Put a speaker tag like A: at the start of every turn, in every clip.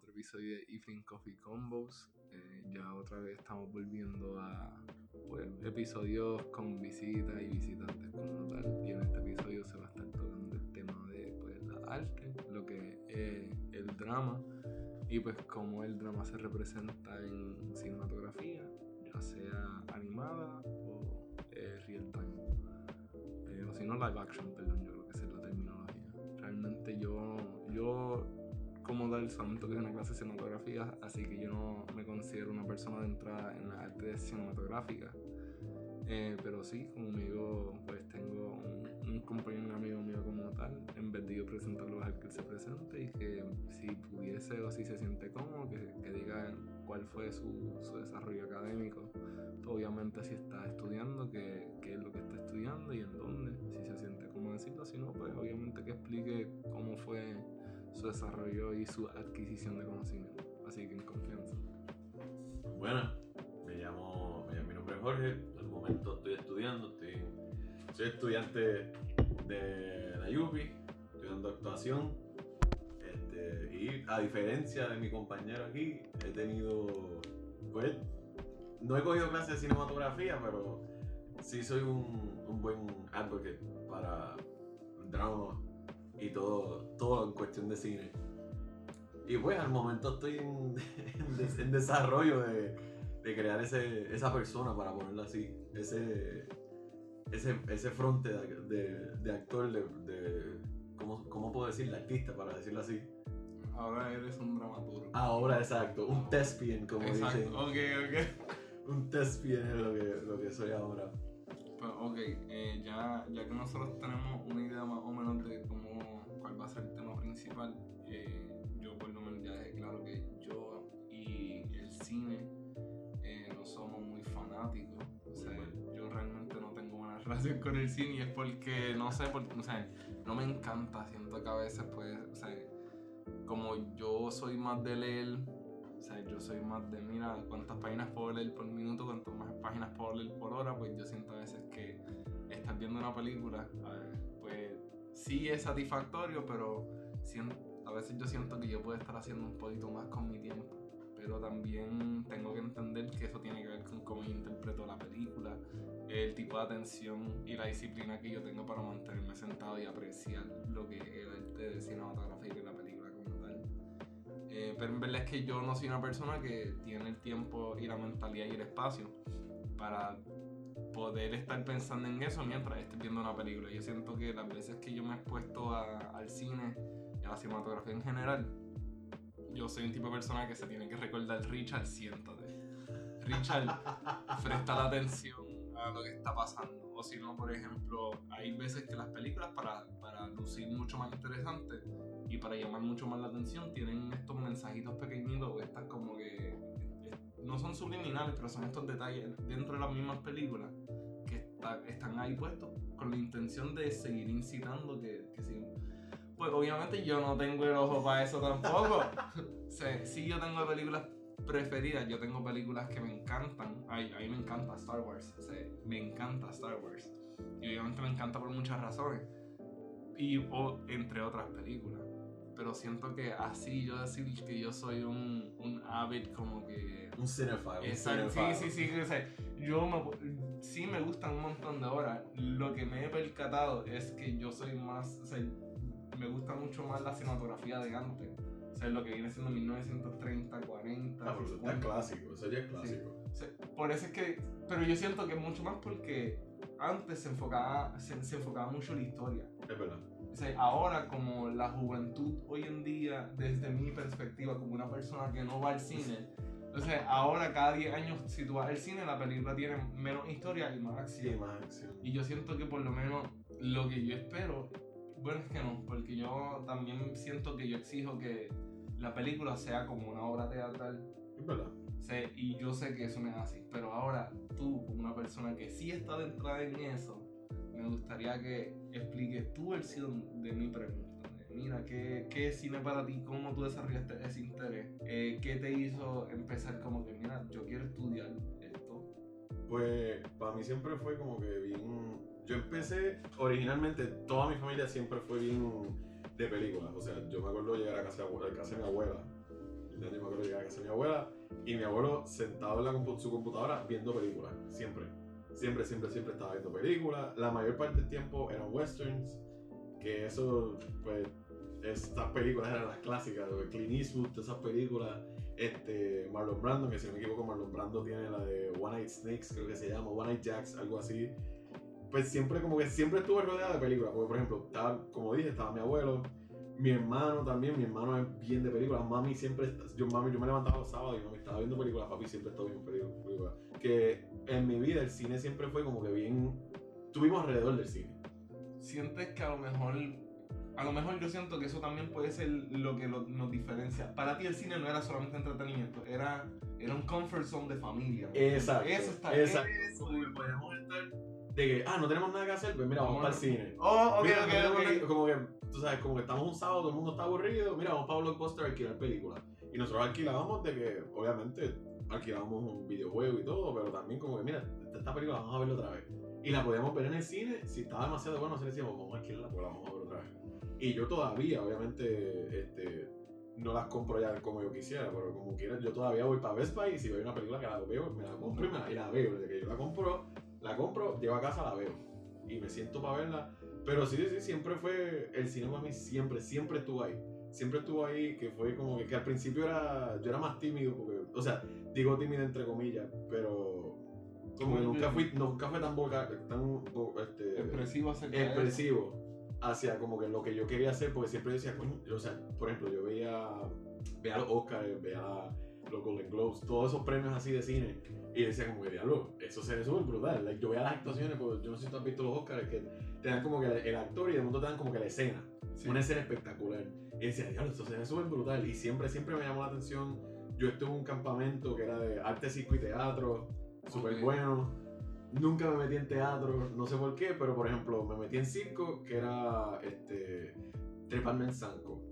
A: otro episodio de Evening Coffee Combos. Eh, ya otra vez estamos volviendo a pues, episodios con visitas y visitantes como tal. Y en este episodio se va a estar tocando el tema de pues, la arte, lo que es el drama y pues cómo el drama se representa en cinematografía, ya sea animada o eh, real time. Eh, o si no, live action, perdón, yo creo que esa es la terminología. Realmente yo, yo como tal solamente que es una clase de cinematografía, así que yo no me considero una persona de entrada en la arte cinematográfica. Eh, pero sí, como amigo, pues tengo un, compañero, un amigo mío como tal, en vez de yo presentarlo a que él se presente y que si pudiese o si se siente cómodo, que, que diga cuál fue su, su desarrollo académico. Obviamente si está estudiando, qué, qué es lo que está estudiando y en dónde, si se siente cómodo decirlo, si no, pues obviamente que explique cómo fue su desarrollo y su adquisición de conocimiento. Así que en confianza.
B: Bueno, me llamo, me llamo mi nombre es Jorge, al momento estoy estudiando, estoy, soy estudiante de la UPI, estudiando actuación. Este, y a diferencia de mi compañero aquí, he tenido, pues, no he cogido clases de cinematografía, pero sí soy un, buen advocate para drama y todo, todo en cuestión de cine. Y pues al momento estoy en, en, desarrollo de, de, crear ese, esa persona, para ponerlo así, ese, ese, ese fronte de, de, actor, de, ¿cómo, ¿cómo, puedo decir? artista, para decirlo así.
A: Ahora eres un dramaturgo.
B: Ahora, exacto, un thespian, como
A: exacto.
B: dicen.
A: Ok, ok.
B: Un thespian es lo que, lo que soy ahora.
A: Pues, ok, eh, ya, ya que nosotros tenemos una idea más o menos de cómo, a ser el tema principal, eh, yo por lo menos ya dejé claro que yo y el cine eh, no somos muy fanáticos. O sea, yo realmente no tengo una relación con el cine y es porque, no sé, porque, o sea, no me encanta. Siento que a veces, pues, o sea, como yo soy más de leer o sea, yo soy más de, mira, cuántas páginas puedo leer por minuto, cuántas más páginas puedo leer por hora, pues yo siento a veces que estar viendo una película, pues sí es satisfactorio, pero a veces yo siento que yo puedo estar haciendo un poquito más con mi tiempo. Pero también tengo que entender que eso tiene que ver con cómo yo interpreto la película, el tipo de atención y la disciplina que yo tengo para mantenerme sentado y apreciar lo que es el arte de cinematografía y la película como tal. Eh, pero en verdad es que yo no soy una persona que tiene el tiempo y la mentalidad y el espacio para poder estar pensando en eso mientras esté viendo una película. Yo siento que las veces que yo me he expuesto a, al cine y a la cinematografía en general, yo soy un tipo de persona que se tiene que recordar Richard, siéntate. Richard, presta la atención a lo que está pasando. O si no, por ejemplo, hay veces que las películas, para, para lucir mucho más interesantes y para llamar mucho más la atención, tienen estos mensajitos pequeñitos, estas como que no son subliminales, pero son estos detalles dentro de las mismas películas que están ahí puestos con la intención de seguir incitando que, que. Pues obviamente yo no tengo el ojo para eso tampoco. sea, sí yo tengo películas preferidas, yo tengo películas que me encantan. A, mí me encanta Star Wars, me encanta Star Wars. Y obviamente me encanta por muchas razones. Y o, entre otras películas pero siento que así yo decir que yo soy un, un avid como que...
B: Un cinephile.
A: Exacto, sí, sí, sí, o sea, yo me, sí me gustan un montón de horas. Lo que me he percatado es que yo soy más, o sea, me gusta mucho más la cinematografía de antes. O sea, lo que viene siendo 1930, 40.
B: Ah, pero eso clásico, eso ya es clásico.
A: Sí. por eso es que. Pero yo siento que mucho más porque antes se enfocaba, se, se enfocaba mucho la historia.
B: Es verdad.
A: O sea, ahora como la juventud hoy en día, desde mi perspectiva, como una persona que no va al cine, sea, ahora cada 10 años, si tú vas al cine, la película tiene menos historia y más acción.
B: Y más acción.
A: Y yo siento que por lo menos lo que yo espero, bueno, es que no, porque yo también siento que yo exijo que la película sea como una obra teatral.
B: Es verdad.
A: y yo sé que eso no es así, pero ahora tú, como una persona que sí está entrada en eso, me gustaría que expliques tu versión de mi pregunta. Mira, ¿qué, ¿qué es cine para ti? ¿Cómo tú desarrollaste ese interés? Eh, ¿Qué te hizo empezar como que, mira, yo quiero estudiar esto?
B: Pues para mí siempre fue como que bien... Yo empecé, originalmente, toda mi familia siempre fue bien de películas. O sea, yo me acuerdo llegar a casa, a casa de mi abuela yo me acuerdo llegar a casa de mi abuela y mi abuelo sentado en la compu- su computadora viendo películas, siempre. Siempre, siempre, siempre estaba viendo películas. La mayor parte del tiempo eran westerns, que eso, pues, estas películas eran las clásicas, de Clint Eastwood, esas películas. Este, Marlon Brando, que si no me equivoco, Marlon Brando tiene la de One Night Snakes, creo que se llama, One Night Jacks, algo así. Pues siempre, como que siempre estuve rodeada de películas, porque por ejemplo, estaba, como dije, estaba mi abuelo, mi hermano también, mi hermano es bien de películas, mami siempre, yo, mami, yo me levantaba los sábados y mami estaba viendo películas, papi siempre estaba viendo películas. Que en mi vida el cine siempre fue como que bien, estuvimos alrededor del cine.
A: sientes que a lo mejor a lo mejor yo siento que eso también puede ser lo que lo- nos diferencia para ti el cine no era solamente entretenimiento era era un comfort zone de familia
B: Exacto.
A: eso está
B: exacto.
A: eso.
B: Como que podíamos estar de que, ah, no tenemos nada que hacer, pues mira, vamos
A: Vamos.
B: para el cine.
A: oh ok
B: Mira, no
A: ok
B: tenemos
A: ok
B: nada- Como que, tú sabes, como que estamos un sábado, todo el mundo está aburrido, mira, vamos para Blockbuster a alquilar películas. Y nosotros alquilábamos de que, obviamente, alquilábamos un videojuego y todo, pero también como que, mira, esta- película vamos a verla otra vez. Y la podíamos ver en el cine, si estaba demasiado bueno, nosotros decíamos, vamos a alquilarla porque la vamos a ver otra vez. Y yo todavía, obviamente, este, no las compro ya como yo quisiera, pero como quiera, yo todavía voy para Best Buy y si veo una película que la veo, me la compro y, me la, y la veo. Desde que yo la compro, la compro, llevo a casa, la veo. Y me siento para verla. Pero sí, sí, siempre fue, el cine para mí siempre, siempre estuvo ahí. Siempre estuvo ahí, que fue como que, que al principio era, yo era más tímido, porque, o sea, digo tímido entre comillas, pero como que nunca fui, nunca fue tan vocal, tan, este,
A: expresivo
B: expresivo hacia como que lo que yo quería hacer, porque siempre decía, coño, o sea, por ejemplo, yo veía, veía los Oscars, veía los Golden Globes, todos esos premios así de cine, y decía como que, diablo, eso se ve súper brutal. Like, yo veía las actuaciones, porque yo no sé si tú has visto los Oscars, que te dan como que el actor y de momento te dan como que la escena,
A: Sí.
B: una escena espectacular. Y decía, diablo, esto se ve súper brutal, y siempre, siempre me llamó la atención. Yo estuve en un campamento que era de arte, circo y teatro, súper
A: Ok.
B: bueno. Nunca me metí en teatro, no sé por qué, pero por ejemplo me metí en circo, que era este, treparme en zanco.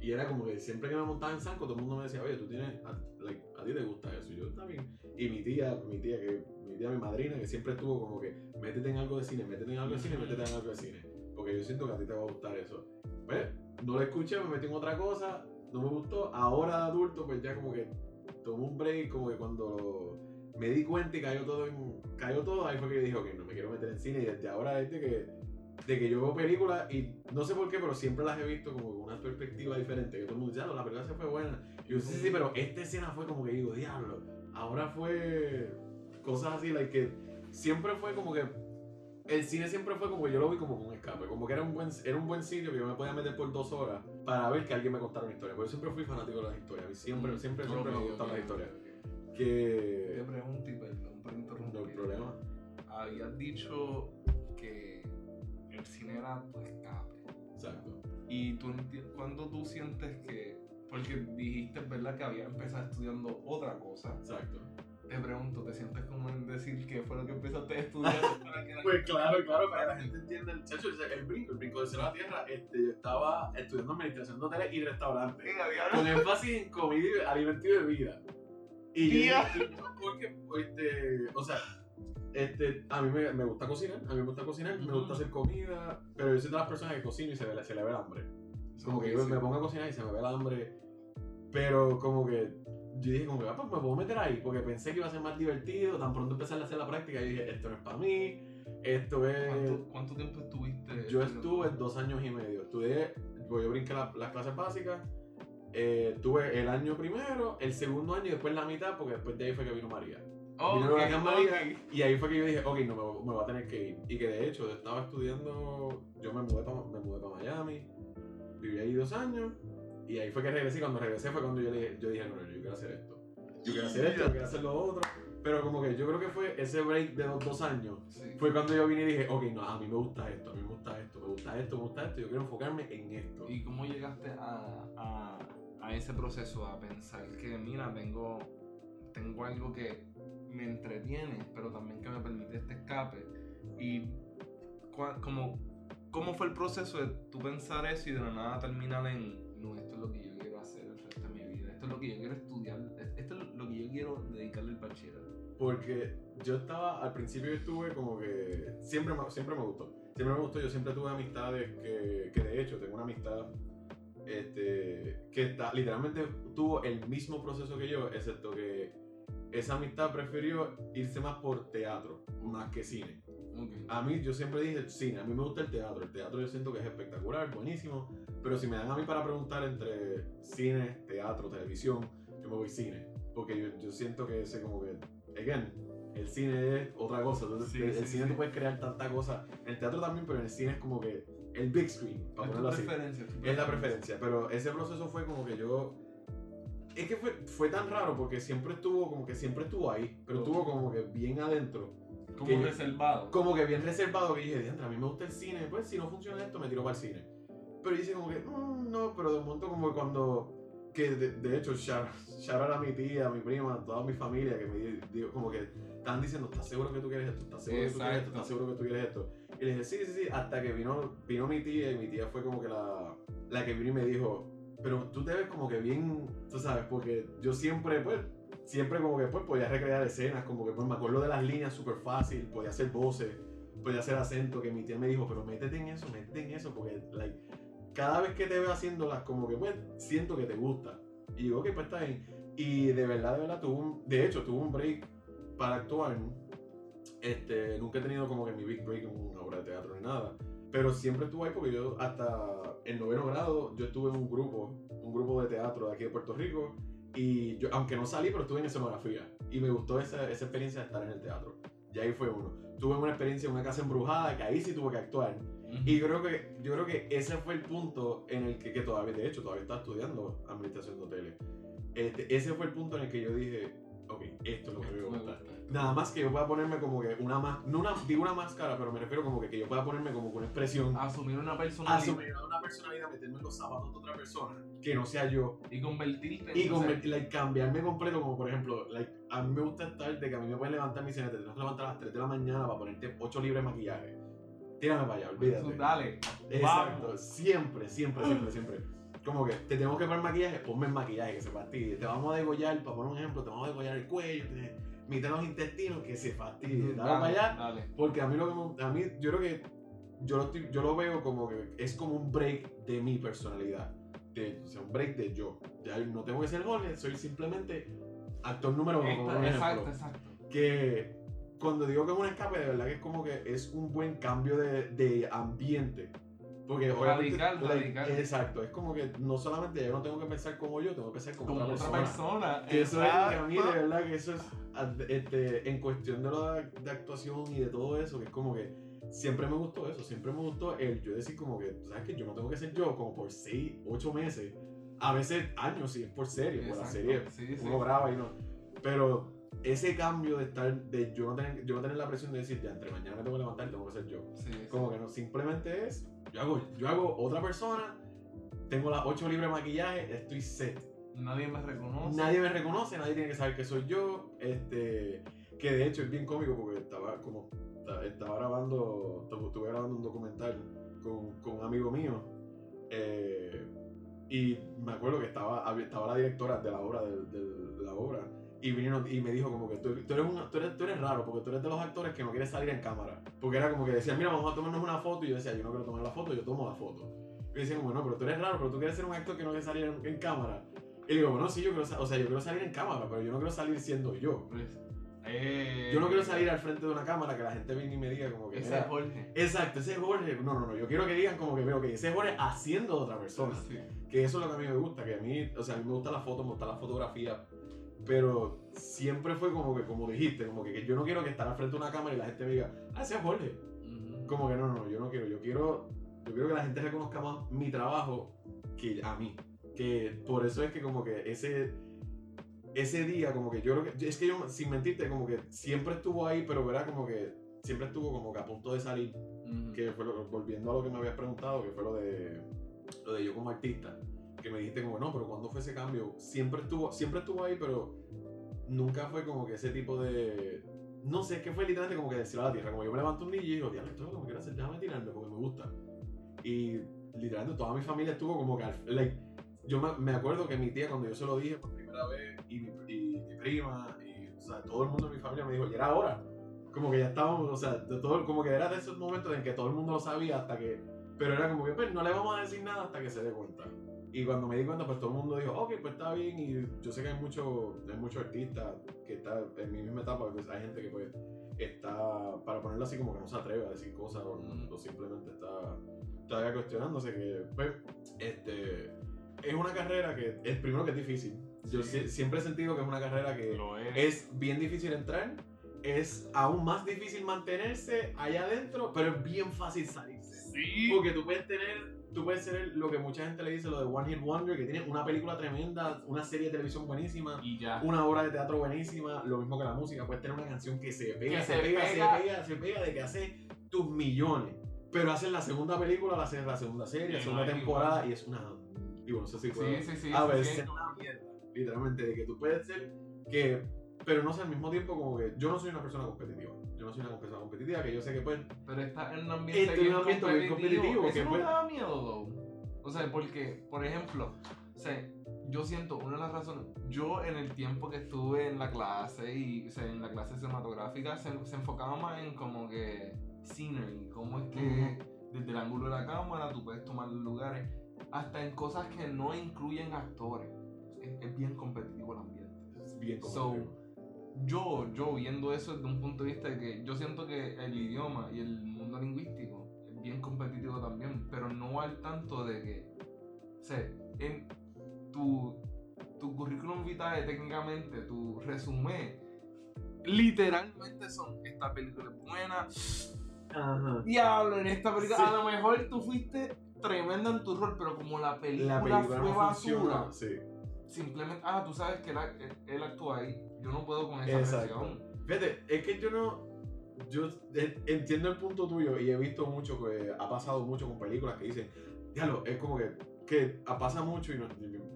B: Y era como que siempre que me montaba en zanco, todo el mundo me decía, oye, tú tienes, a, like, a ti te gusta eso. Y yo, bien. Y mi tía, mi tía, que, mi tía, mi madrina, que siempre estuvo como que, métete en algo de cine, métete en algo de cine, métete en algo de cine. Porque yo siento que a ti te va a gustar eso. Pues, no lo escuché, me metí en otra cosa, no me gustó. Ahora de adulto, pues ya como que tomé un break, como que cuando me di cuenta y cayó todo, en, cayó todo, ahí fue que yo dije, ok, no me quiero meter en cine. Y desde ahora es de que, de que yo veo películas y no sé por qué, pero siempre las he visto como con una perspectiva diferente. Que todo el mundo dice, ah, la película se fue buena. Y yo, sí, sí, pero esta escena fue como que digo, diablo. Ahora fue cosas así, like que siempre fue como que el cine siempre fue como que yo lo vi como un escape, como que era un buen, era un buen sitio que yo me podía meter por dos horas para ver que alguien me contara una historia. Porque yo siempre fui fanático de las historias, siempre, siempre, siempre
A: Ok,
B: me gustaron las historias. Que
A: Te pregunto y perdón por interrumpir.
B: no hay problema.
A: Habías dicho que el cine era tu escape.
B: Exacto.
A: Y tú, cuando tú sientes que, porque dijiste, ¿verdad? Que había empezado estudiando otra cosa.
B: Exacto.
A: Te pregunto, ¿te sientes como en decir que fue lo que empezaste a estudiar para que
B: Pues claro, claro, para que la gente entienda el chacho, el, brinco, el brinco de cielo a la tierra. Este, yo estaba estudiando administración de hoteles y restaurantes. Con énfasis en comida, y alimento y bebida. Y
A: Tía.
B: yo, porque, este, o sea, este, a mí me, me gusta cocinar, a mí me gusta cocinar, me
A: Ujú.
B: gusta hacer comida, pero yo soy de las personas que cocino y se, se le ve el hambre. Como que yo
A: Sí.
B: me pongo a cocinar y se me ve el hambre, pero como que yo dije, como que, ah, pues me puedo meter ahí, porque pensé que iba a ser más divertido, tan pronto empecé a hacer la práctica, y dije, esto no es para mí, esto es...
A: ¿Cuánto, cuánto tiempo estuviste?
B: Yo estuve dos años y medio. Estudié, yo brinqué la- las clases básicas. Eh, tuve el año primero, el segundo año y después la mitad, porque después de ahí fue que vino María.
A: Oh,
B: Vino
A: ok,
B: la Huracán María y ahí fue que yo dije, ok, no, me, me voy a tener que ir. Y que de hecho, yo estaba estudiando, yo me mudé para me mudé pa Miami, viví ahí dos años y ahí fue que regresé. Y cuando regresé fue cuando yo, le, yo dije, no, no, yo quiero hacer esto. Yo quiero hacer esto, yo quiero hacer lo otro. Pero como que yo creo que fue ese break de los dos años
A: Sí.
B: fue cuando yo vine y dije, ok, no, a mí me gusta esto, a mí me gusta esto, me gusta esto, me gusta esto, yo quiero enfocarme en esto.
A: ¿Y cómo llegaste a, a, a ese proceso, a pensar que, mira, tengo, tengo algo que me entretiene, pero también que me permite este escape? ¿Y cua- cómo, fue el proceso de tú pensar eso y de la nada terminar en, no, esto es lo que yo quiero hacer el resto de mi vida, esto es lo que yo quiero estudiar, esto es lo que yo quiero dedicarle el bachillerato?
B: Porque yo estaba, al principio yo estuve como que, siempre siempre me gustó, siempre me gustó, yo siempre tuve amistades que, que de hecho tengo una amistad este, que está, literalmente tuvo el mismo proceso que yo, excepto que esa amistad prefirió irse más por teatro, más que cine.
A: Ok.
B: A mí, yo siempre dije cine, a mí me gusta el teatro. El teatro yo siento que es espectacular, buenísimo. Pero si me dan a mí para preguntar entre cine, teatro, televisión, yo me voy cine. Porque yo, yo siento que ese como que, again, el cine es otra cosa. Entonces,
A: Sí,
B: el,
A: sí,
B: el cine
A: sí.
B: tú puedes crear tanta cosa. El teatro también, pero en el cine es como que el big screen, para ponerlo así.
A: preferencia.
B: Es la preferencia, pero ese proceso fue como que yo. Es que fue, fue tan raro porque siempre estuvo como que siempre estuvo ahí, pero estuvo como que bien adentro
A: Como
B: que yo-
A: reservado.
B: como que bien reservado que dije, "Diantre, a mí me gusta el cine, pues si no funciona esto me tiro para el cine. Pero dice como que, "Mm, no, pero de momento como que cuando, que de, de hecho, shout, shout out a mi tía, a mi prima, a toda mi familia, que me di- digo, como que estaban diciendo, ¿estás seguro que tú quieres esto? ¿Estás seguro que tú quieres esto?
A: Exacto.
B: ¿Estás seguro que tú quieres esto? Y le dije, sí, sí, sí, hasta que vino, vino mi tía y mi tía fue como que la, la que vino y me dijo, pero tú te ves como que bien, tú sabes, porque yo siempre, pues, siempre como que pues podía recrear escenas, como que pues me acuerdo de las líneas súper fácil, podía hacer voces, podía hacer acento, que mi tía me dijo, pero métete en eso, métete en eso, porque like, cada vez que te veo haciéndolas, como que pues siento que te gusta. Y digo, ok, pues está bien. Y de verdad, de verdad, tuve un, de hecho, tuve un break para actuar. Este, nunca he tenido como que mi big break en una obra de teatro ni nada. Pero siempre estuve ahí porque yo hasta el noveno grado, yo estuve en un grupo, un grupo de teatro de aquí de Puerto Rico. Y yo, aunque no salí, pero estuve en escenografía. Y me gustó esa, esa experiencia de estar en el teatro. Y ahí fue uno. Tuve una experiencia en una casa embrujada, que ahí sí tuve que actuar. Y creo que, yo creo que ese fue el punto en el que, que todavía, de hecho, todavía estaba estudiando administración de hoteles. Este, ese fue el punto en el que yo dije, ok, esto es lo que Me gusta. Nada más que yo pueda ponerme como que una más, no una, digo una máscara, pero me refiero como que, que yo pueda ponerme como que una expresión,
A: Asumir una personalidad
B: asumir una personalidad, meterme en los zapatos de otra persona, que no sea yo,
A: y convertirte en
B: y convertir- like, cambiarme completo, como por ejemplo, like, a mí me gusta estar de que a mí me pueden levantar mi cena, te tienes que levantar a las 3 de la mañana para ponerte 8 libras de maquillaje. Tírame para allá,
A: Tú
B: olvídate.
A: Dale.
B: Exacto,
A: Vamos.
B: siempre, siempre, siempre, siempre. Como que te tengo que poner maquillaje, ponme el maquillaje que se fastidie. Te vamos a degollar, para poner un ejemplo, te vamos a degollar el cuello, te- mitad de los intestinos, que se fastidie. Dale para allá,
A: Dale.
B: porque a mí lo que a mí, yo creo que yo lo, estoy- yo lo veo como que es como un break de mi personalidad. De, o sea, un break de yo. Ya no tengo que ser Jorge, soy simplemente actor número uno, como un
A: Exacto,
B: ejemplo
A: exacto.
B: que cuando digo que es un escape, de verdad que es como que es un buen cambio de, de ambiente. Porque obviamente,
A: Radical,
B: like,
A: radical.
B: Exacto, es como que no solamente yo no tengo que pensar como yo, tengo que pensar como,
A: Como
B: otra,
A: otra
B: persona.
A: persona.
B: Que eso es que a mí de
A: exacto.
B: verdad que eso es este, en cuestión de, la, de actuación y de todo eso, que es como que siempre me gustó eso, siempre me gustó el yo decir como que, ¿sabes que Yo no tengo que ser yo como por 6, 8 meses, a veces años si es por serie, por la
A: Exacto.
B: serie
A: Sí, sí.
B: uno graba y no. Pero ese cambio de estar, de yo no tener, yo no tener la presión de decir, ya, entre mañana me tengo que levantar tengo que ser yo.
A: Sí, sí.
B: Como que no, simplemente es, yo hago, yo hago otra persona, tengo las 8 libras de maquillaje, estoy set.
A: Nadie me reconoce.
B: Nadie me reconoce, nadie tiene que saber que soy yo. Este, que de hecho es bien cómico porque estaba como esta- estaba grabando, estuve grabando un documental con, con un amigo mío. eh, y me acuerdo que estaba, estaba la directora de la obra, de, de la obra, y vino y me dijo como que tú, tú eres un- tú, eres, tú eres raro porque tú eres de los actores que no quieres salir en cámara. Porque era como que decían, mira, vamos a tomarnos una foto, y yo decía, yo no quiero tomar la foto, yo tomo la foto. Y decían, como, no, pero tú eres raro, pero tú quieres ser un actor que no quiere salir en, en cámara. Y digo, bueno, sí, yo quiero, o sea, yo quiero salir en cámara, pero yo no quiero salir siendo yo.
A: Pues, eh,
B: Yo no quiero salir al frente de una cámara que la gente venga y me diga como que...
A: Ese es Jorge.
B: Exacto, ese es Jorge. No, no, no, yo quiero que digan como que, veo que ese es Jorge haciendo de otra persona.
A: Sí.
B: Que eso es lo que a mí me gusta, que a mí, o sea, a mí me gusta la foto, me gusta la fotografía, pero siempre fue como que, como dijiste, como que, que yo no quiero que estar al frente de una cámara y la gente me diga, ah, ese es Jorge. Como que no, no, no, yo no quiero, yo quiero, yo quiero que la gente reconozca más mi trabajo que a mí. Que por eso es que como que ese, ese día, como que yo creo que, es que yo, sin mentirte, como que siempre estuvo ahí, pero era como que, siempre estuvo como que a punto de salir, que fue lo, volviendo a lo que me habías preguntado, que fue lo de, lo de yo como artista, que me dijiste como, no, pero ¿cuándo fue ese cambio? Siempre estuvo, siempre estuvo ahí, pero nunca fue como que ese tipo de, no sé, es que fue literalmente como que del cielo a la tierra, como yo me levanto un día y digo, diablo, esto es lo que quiero hacer, déjame tirarme porque me gusta. Y literalmente toda mi familia estuvo como que, like, yo me, acuerdo que mi tía cuando yo se lo dije por primera vez, y mi, y mi prima, y o sea, todo el mundo de mi familia me dijo, ya era hora. Como que ya estábamos, o sea, de todo, como que era de esos momentos en que todo el mundo lo sabía hasta que, pero era como que, pues no le vamos a decir nada hasta que se dé cuenta. Y cuando me di cuenta, pues todo el mundo dijo, ok, pues está bien. Y yo sé que hay muchos hay muchos artistas que están en mi misma etapa, pues hay gente que pues está, para ponerlo así, como que no se atreve a decir cosas o, o simplemente está todavía cuestionándose que, pues, este, es una carrera que, es primero que es difícil. Yo
A: Sí.
B: sie- siempre he sentido que es una carrera que
A: es.
B: es bien difícil entrar, es aún más difícil mantenerse allá adentro, pero es bien fácil salirse.
A: Sí.
B: Porque tú puedes tener, tú puedes ser lo que mucha gente le dice, lo de One Hit Wonder, que tiene una película tremenda, una serie de televisión buenísima,
A: Y ya.
B: una obra de teatro buenísima, lo mismo que la música, puedes tener una canción que se pega,
A: Que
B: se,
A: se
B: pega,
A: pega.
B: se pega, se pega, de que hace tus millones. Pero haces la segunda película, la, la segunda serie, la segunda
A: no
B: temporada,
A: igual.
B: y es una... Y bueno, no sé si puedo...
A: Sí, sí, sí.
B: a
A: sí, sí,
B: es una mierda, literalmente, de que tú puedes ser que, pero no sé, al mismo tiempo como que yo no soy una persona competitiva, no soy una persona competitiva, que yo sé que pues,
A: Pero está en un ambiente,
B: Este es
A: bien,
B: un ambiente bien
A: competitivo.
B: competitivo,
A: Eso
B: que
A: no
B: puede-
A: te da miedo, though. O sea, porque, por ejemplo, o sea, yo siento una de las razones. Yo, en el tiempo que estuve en la clase y o sea, en la clase cinematográfica, se, se enfocaba más en como que scenery, cómo es que desde el ángulo de la cámara tú puedes tomar lugares, hasta en cosas que no incluyen actores. Es, es bien competitivo el ambiente.
B: es bien
A: So,
B: competitivo.
A: Yo, yo viendo eso desde un punto de vista de que yo siento que el idioma y el mundo lingüístico es bien competitivo también, pero no al tanto de que, o sea, en tu, tu currículum vitae técnicamente, tu resumen, literalmente son, esta película es buena,
B: Ajá.
A: diablo, en esta película,
B: Sí.
A: a lo mejor tú fuiste tremenda en tu rol, pero como la película,
B: La película
A: fue
B: no
A: basura,
B: funciona, sí.
A: Simplemente, ah, tú sabes que él, él, él actúa ahí, yo no puedo con esa
B: Exacto.
A: presión.
B: Fíjate, es que yo no. Yo eh, entiendo el punto tuyo y he visto mucho que ha pasado mucho con películas que dicen, diablo, es como que, que pasa mucho y no,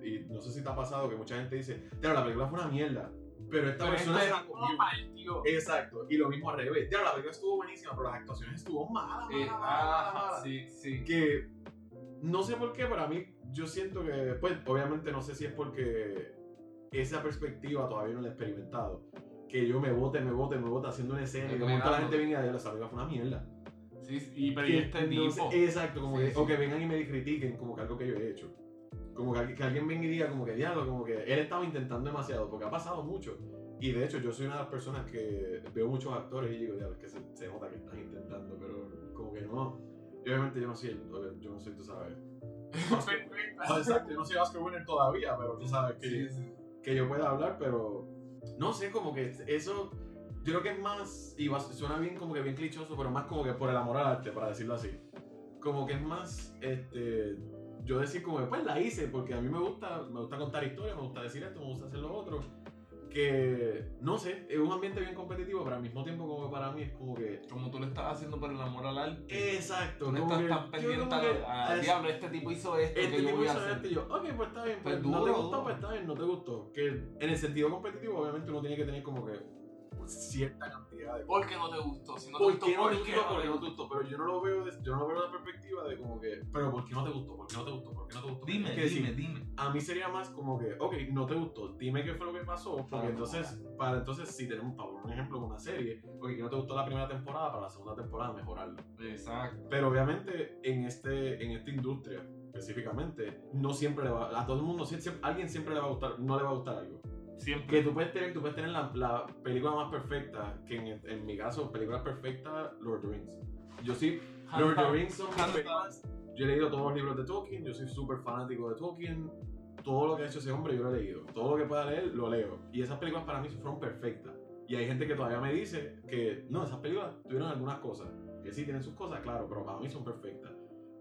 B: y- y no sé si te ha pasado que mucha gente dice, diablo, la película fue una mierda, pero esta
A: Pero
B: persona
A: este
B: se comió". Exacto, y lo mismo al revés, diablo, la película estuvo buenísima, pero las actuaciones estuvo malas,
A: Eh,
B: malas, malas,
A: ajá,
B: malas.
A: sí, sí.
B: que no sé por qué, pero a mí yo siento que, pues obviamente no sé si es porque esa perspectiva todavía no la he experimentado. Que yo me bote, me bote, me bote haciendo una escena y momento la gente venga y diga, esa película fue una mierda.
A: Sí, y pero y
B: Que
A: este
B: no
A: tipo.
B: sé- exacto, como
A: Sí,
B: que,
A: sí.
B: o que vengan y me critiquen como que algo que yo he hecho. Como que, que alguien venga y diga como que diablo, como que él estaba intentando demasiado, porque ha pasado mucho. Y de hecho yo soy una de las personas que veo muchos actores y digo, diablo, es que se, se nota que están intentando, pero como que no. Y obviamente yo no soy, yo no soy, tú sabes, No, exacto, yo no soy Oscar winner todavía, pero tú sabes que,
A: Sí, sí.
B: que yo pueda hablar, pero no sé, como que eso, yo creo que es más, y suena bien como que bien clichoso, pero más como que por el amor al arte, para decirlo así. Como que es más, este, yo decir como que pues la hice, porque a mí me gusta, me gusta contar historias, me gusta decir esto, me gusta hacer lo otro. Que, no sé, es un ambiente bien competitivo, pero al mismo tiempo como que para mí es como que...
A: Como tú lo estás haciendo por el amor al arte.
B: Exacto,
A: Tú no estás
B: que
A: tan pendiente diablo, este tipo hizo esto
B: Este
A: que yo
B: tipo
A: voy a
B: hizo
A: hacer.
B: esto y yo, ok, pues está bien, pues,
A: Pues
B: no te gustó,
A: duro.
B: pues está bien, no te gustó. Que en el sentido competitivo, obviamente uno tiene que tener como que cierta cantidad de
A: ¿Por qué no te gustó? Si no te
B: ¿Por
A: gustó,
B: qué no
A: ¿por
B: te
A: qué
B: gustó?
A: no
B: ¿Por
A: te
B: qué no te
A: gustó?
B: Pero yo no lo veo, de- yo no lo veo de la perspectiva de como que, pero ¿por qué no te gustó? ¿Por qué no te gustó? ¿Por qué no te gustó?
A: Dime,
B: que
A: dime, dime.
B: a mí sería más como que, ok, no te gustó, dime qué fue lo que pasó, porque
A: Para
B: entonces, para entonces, si tenemos, para poner un ejemplo con una serie, ok, que no te gustó la primera temporada, para la segunda temporada mejorarlo.
A: Exacto.
B: Pero obviamente en, este, en esta industria específicamente, no siempre le va, a todo el mundo, siempre, alguien siempre le va a gustar, no le va a gustar algo.
A: Siempre.
B: Que tú puedes tener, tú puedes tener la, la película más perfecta, que en, en mi caso, película perfecta, Lord of the Rings. Yo sí, Lord of the Rings son películas. Yo he leído todos los libros de Tolkien, yo soy súper fanático de Tolkien. Todo lo que ha hecho ese hombre yo lo he leído. Todo lo que pueda leer, lo leo. Y esas películas para mí fueron perfectas. Y hay gente que todavía me dice que no, esas películas tuvieron algunas cosas. Que sí tienen sus cosas, claro, pero para mí son perfectas.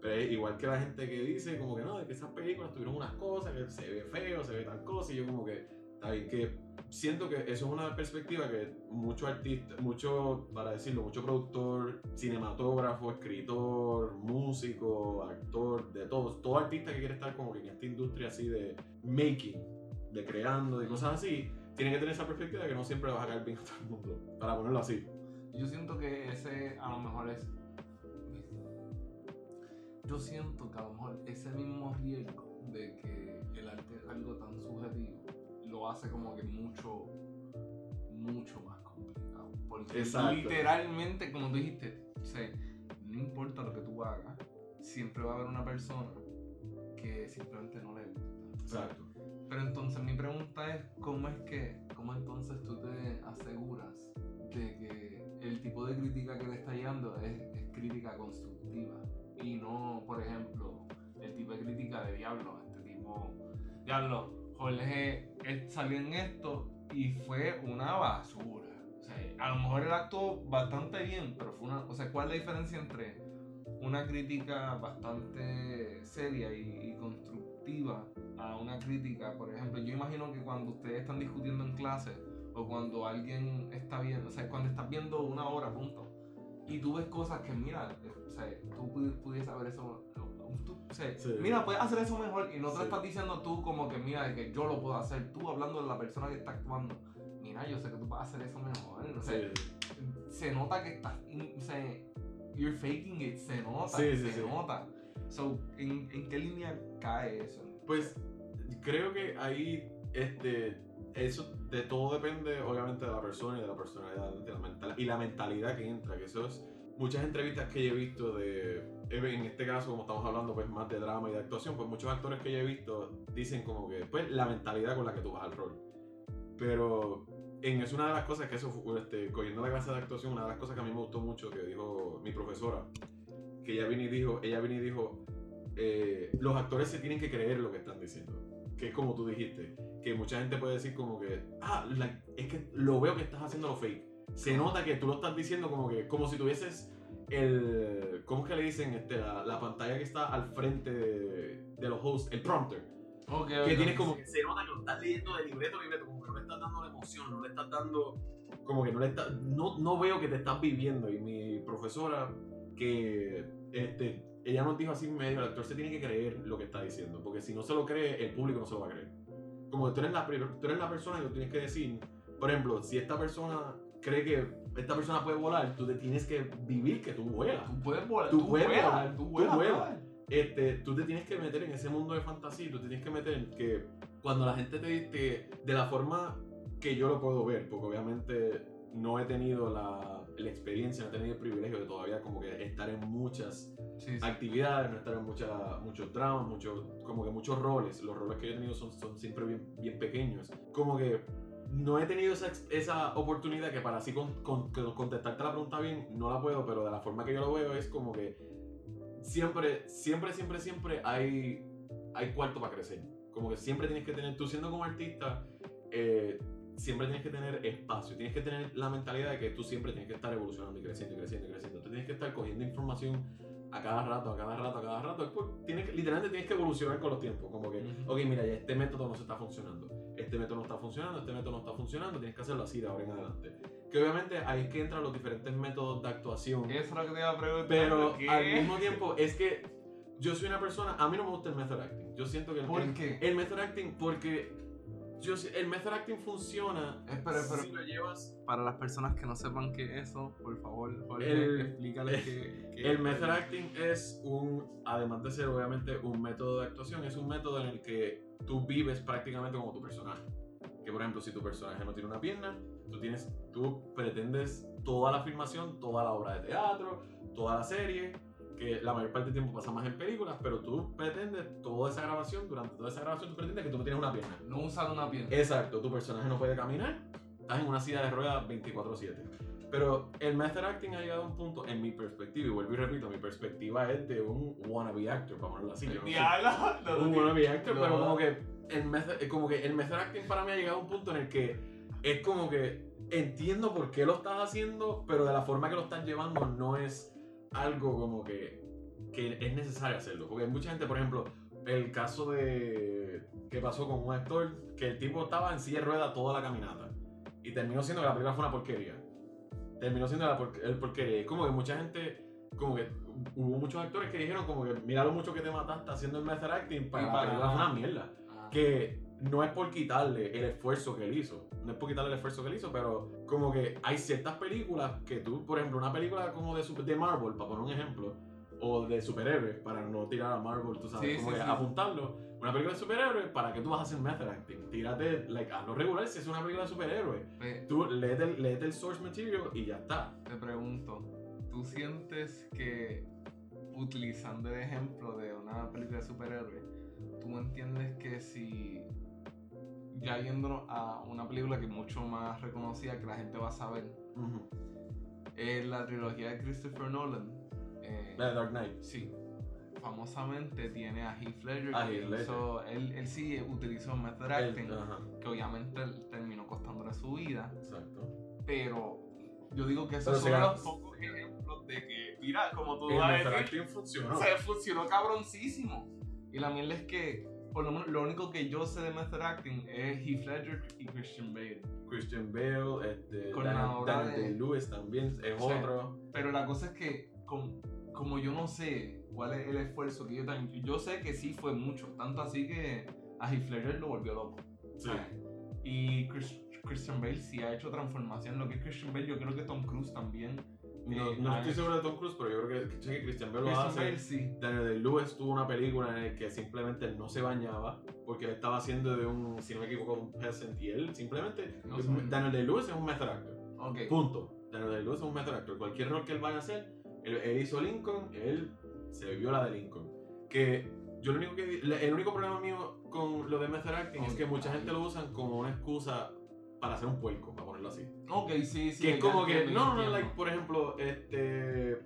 B: Pero es igual que la gente que dice como que no, de que esas películas tuvieron unas cosas, que se ve feo, se ve tal cosa. Y yo como que, bien, que siento que eso es una perspectiva que mucho artista, mucho, para decirlo, mucho productor, cinematógrafo, escritor, músico, actor, de todos, todo artista que quiere estar como que en esta industria así de making, de creando, de cosas así, tiene que tener esa perspectiva de que no siempre vas a caer bien a todo el mundo, para ponerlo así.
A: Yo siento que ese a lo mejor es. Yo siento que a lo mejor ese mismo riesgo de que el arte es algo tan subjetivo lo hace como que mucho, mucho más complicado. Porque
B: Exacto.
A: literalmente, como tú dijiste, o sea, no importa lo que tú hagas, siempre va a haber una persona que simplemente no le gusta.
B: Exacto.
A: Pero entonces mi pregunta es, ¿cómo es que, cómo entonces tú te aseguras de que el tipo de crítica que le está llegando es, es crítica constructiva? Y no, por ejemplo, el tipo de crítica de Diablo, este tipo, Diablo, Jorge él salió en esto y fue una basura. O sea, a lo mejor él actuó bastante bien, pero fue una, o sea, ¿cuál es la diferencia entre una crítica bastante seria y, constructiva a una crítica, por ejemplo, yo imagino que cuando ustedes están discutiendo en clase o cuando alguien está viendo, o sea, cuando estás viendo una hora, punto, y tú ves cosas que, mira, eh, o sea, tú pudi- pudieses saber eso, tú- o sea,
B: Sí.
A: mira, puedes hacer eso mejor y no te
B: Sí.
A: estás diciendo tú como que, mira, que yo lo puedo hacer, tú hablando de la persona que está actuando, mira, yo sé que tú vas a hacer eso mejor, o sea, se nota que estás, o sea, you're faking it, se nota, se nota. So, ¿en, ¿en qué línea cae eso?
B: Pues creo que ahí este, eso de todo depende obviamente de la persona y de la personalidad de la mental, y la mentalidad que entra, que eso es muchas entrevistas que yo he visto de, en este caso como estamos hablando pues más de drama y de actuación, pues muchos actores que yo he visto dicen como que pues la mentalidad con la que tú vas al rol. Pero en es una de las cosas que eso, este, cogiendo la clase de actuación, una de las cosas que a mí me gustó mucho que dijo mi profesora, que ella vino y dijo, ella vino y dijo, eh, los actores se tienen que creer lo que están diciendo. Que es como tú dijiste, que mucha gente puede decir como que, ah, la- es que lo veo que estás haciendo lo fake. Se nota que tú lo estás diciendo como que, como si tuvieses el, ¿cómo es que le dicen? Este, la, la pantalla que está al frente de, de los hosts, el prompter. Que tienes como que se nota que lo estás leyendo de libreto a libreto, como que no le estás dando la emoción, no le estás dando, como que no le estás, no, no veo que te estás viviendo. Y mi profesora, que este, ella nos dijo así, me dijo, el actor se tiene que creer lo que está diciendo, porque si no se lo cree, el público no se lo va a creer. Como que tú eres la, tú eres la persona que lo tienes que decir, por ejemplo, si esta persona cree que esta persona puede volar, tú te tienes que vivir que tú vuelas
A: Tú puedes volar,
B: Tú
A: tú,
B: puedes
A: vuelas,
B: volar,
A: tú
B: tú
A: vuelas,
B: vuelas.
A: brother.
B: este, tú te tienes que meter en ese mundo de fantasía, tú tienes que meter que cuando la gente te, te- de la forma que yo lo puedo ver, porque obviamente no he tenido la, la experiencia, no he tenido el privilegio de todavía como que estar en muchas
A: Sí, sí.
B: actividades, no estar en mucha- muchos dramas, muchos, como que muchos roles. Los roles que yo he tenido son, son siempre bien, bien pequeños. Como que no he tenido esa, esa oportunidad que para así con- con- contestarte la pregunta bien, no la puedo, pero de la forma que yo lo veo es como que siempre, siempre, siempre, siempre hay, hay cuarto para crecer. Como que siempre tienes que tener, tú siendo como artista, eh, siempre tienes que tener espacio, tienes que tener la mentalidad de que tú siempre tienes que estar evolucionando y creciendo y creciendo y creciendo. Tú tienes que estar cogiendo información a cada rato, a cada rato, a cada rato. Tienes literalmente tienes que evolucionar con los tiempos. Como que, ok, mira, ya este método no se está funcionando. Este método no está funcionando, este método no está funcionando. Tienes que hacerlo así de ahora en adelante. Que obviamente ahí es que entran los diferentes métodos de actuación.
A: Eso es lo que te iba a preguntar.
B: Pero
A: ¿qué?
B: al mismo tiempo es que yo soy una persona, a mí no me gusta el method acting. Yo siento que el,
A: ¿Por
B: el,
A: qué?
B: el method acting, porque yo, el method acting funciona
A: Espera, espera.
B: si lo llevas
A: Para las personas que no sepan qué es eso, por favor, Jorge,
B: El-
A: explícale qué, qué
B: El
A: es.
B: method acting es un, además de ser obviamente un método de actuación, es un método en el que tú vives prácticamente como tu personaje. Que por ejemplo, si tu personaje no tiene una pierna, tú, tienes, tú pretendes toda la filmación, toda la obra de teatro, toda la serie, que la mayor parte del tiempo pasa más en películas, pero tú pretendes toda esa grabación, durante toda esa grabación tú pretendes que tú no tienes una pierna.
A: No usar una pierna.
B: Exacto, tu personaje no puede caminar, estás en una silla de ruedas 24/7. Pero el method acting ha llegado a un punto, en mi perspectiva, y vuelvo y repito, mi perspectiva es de un wannabe actor, para ponerlo así. yo no
A: Diablo, no,
B: un wannabe actor,
A: no.
B: pero como que, el method, eh, como que el method acting para mí ha llegado a un punto en el que es como que entiendo por qué lo estás haciendo, pero de la forma que lo estás llevando no es algo como que, que es necesario hacerlo. Porque hay mucha gente, por ejemplo, el caso de que pasó con un actor que el tipo estaba en silla de ruedas toda la caminata y terminó siendo que la película fue una porquería. Terminó siendo la por- el porquería. Es como que mucha gente, como que hubo muchos actores que dijeron como que mira lo mucho que te mataste haciendo el method acting para la
A: para
B: fue
A: nada.
B: una mierda
A: Ah.
B: que no es por quitarle el esfuerzo que él hizo, no es por quitarle el esfuerzo que él hizo, pero como que hay ciertas películas que tú, por ejemplo, una película como de, super- de Marvel, para poner un ejemplo, o de superhéroes, para no tirar a Marvel, tú sabes,
A: Sí,
B: como
A: sí,
B: que
A: sí.
B: apuntarlo, una película de superhéroes, ¿para qué tú vas a hacer method acting? Tírate, like, a lo regular si es una película de superhéroes. Tú léete el, léete el source material y ya está.
A: te pregunto, ¿tú sientes que utilizando el ejemplo de una película de superhéroes, tú entiendes que si ya yéndonos a una película que es mucho más reconocida que la gente va a saber,
B: Ujú.
A: es la trilogía de Christopher Nolan. eh,
B: La de Dark Knight.
A: Sí. Famosamente tiene a Heath Ledger.
B: A
A: que
B: Heath Ledger.
A: hizo- él, él sí utilizó method acting,
B: ajá,
A: que obviamente terminó costándole su vida.
B: exacto.
A: Pero yo digo que esos son
B: ganó-
A: los pocos ejemplos de que, mira, como tú vas a decir,
B: acting funcionó.
A: se funcionó cabroncísimo. Y la mierda es que, por lo menos, lo único que yo sé de method acting es Heath Ledger y Christian Bale.
B: Christian Bale, este,
A: Con la obra
B: Daniel
A: de-
B: Day-Lewis también es otro.
A: Pero la cosa es que, com- como yo no sé cuál es el esfuerzo que yo tan- yo sé que sí fue mucho, tanto así que a Heath Ledger lo volvió loco.
B: Sí.
A: ¿sabes? Y Chris- Christian Bale sí ha hecho transformación. Lo que es Christian Bale, yo creo que Tom Cruise también.
B: No,
A: eh,
B: no
A: ha
B: estoy seguro de Tom Cruise, pero yo creo que, que Christian Bale lo hace.
A: Bale sí.
B: Daniel Day-Lewis tuvo una película en la que simplemente él no se bañaba porque él estaba haciendo de un, si no me equivoco, un peasant y él simplemente...
A: No.
B: Daniel Day-Lewis es un method actor.
A: Ok.
B: Punto. Daniel Day-Lewis es un method actor. Cualquier rol que él vaya a hacer, él, él hizo Lincoln, él se vivió la de Lincoln. Que yo lo único que... El único problema mío con lo de method acting es que mucha gente lo usan como una excusa para hacer un puerco, ponerlo así.
A: Ok, sí, sí.
B: que es como que, no, no, like, por ejemplo, este...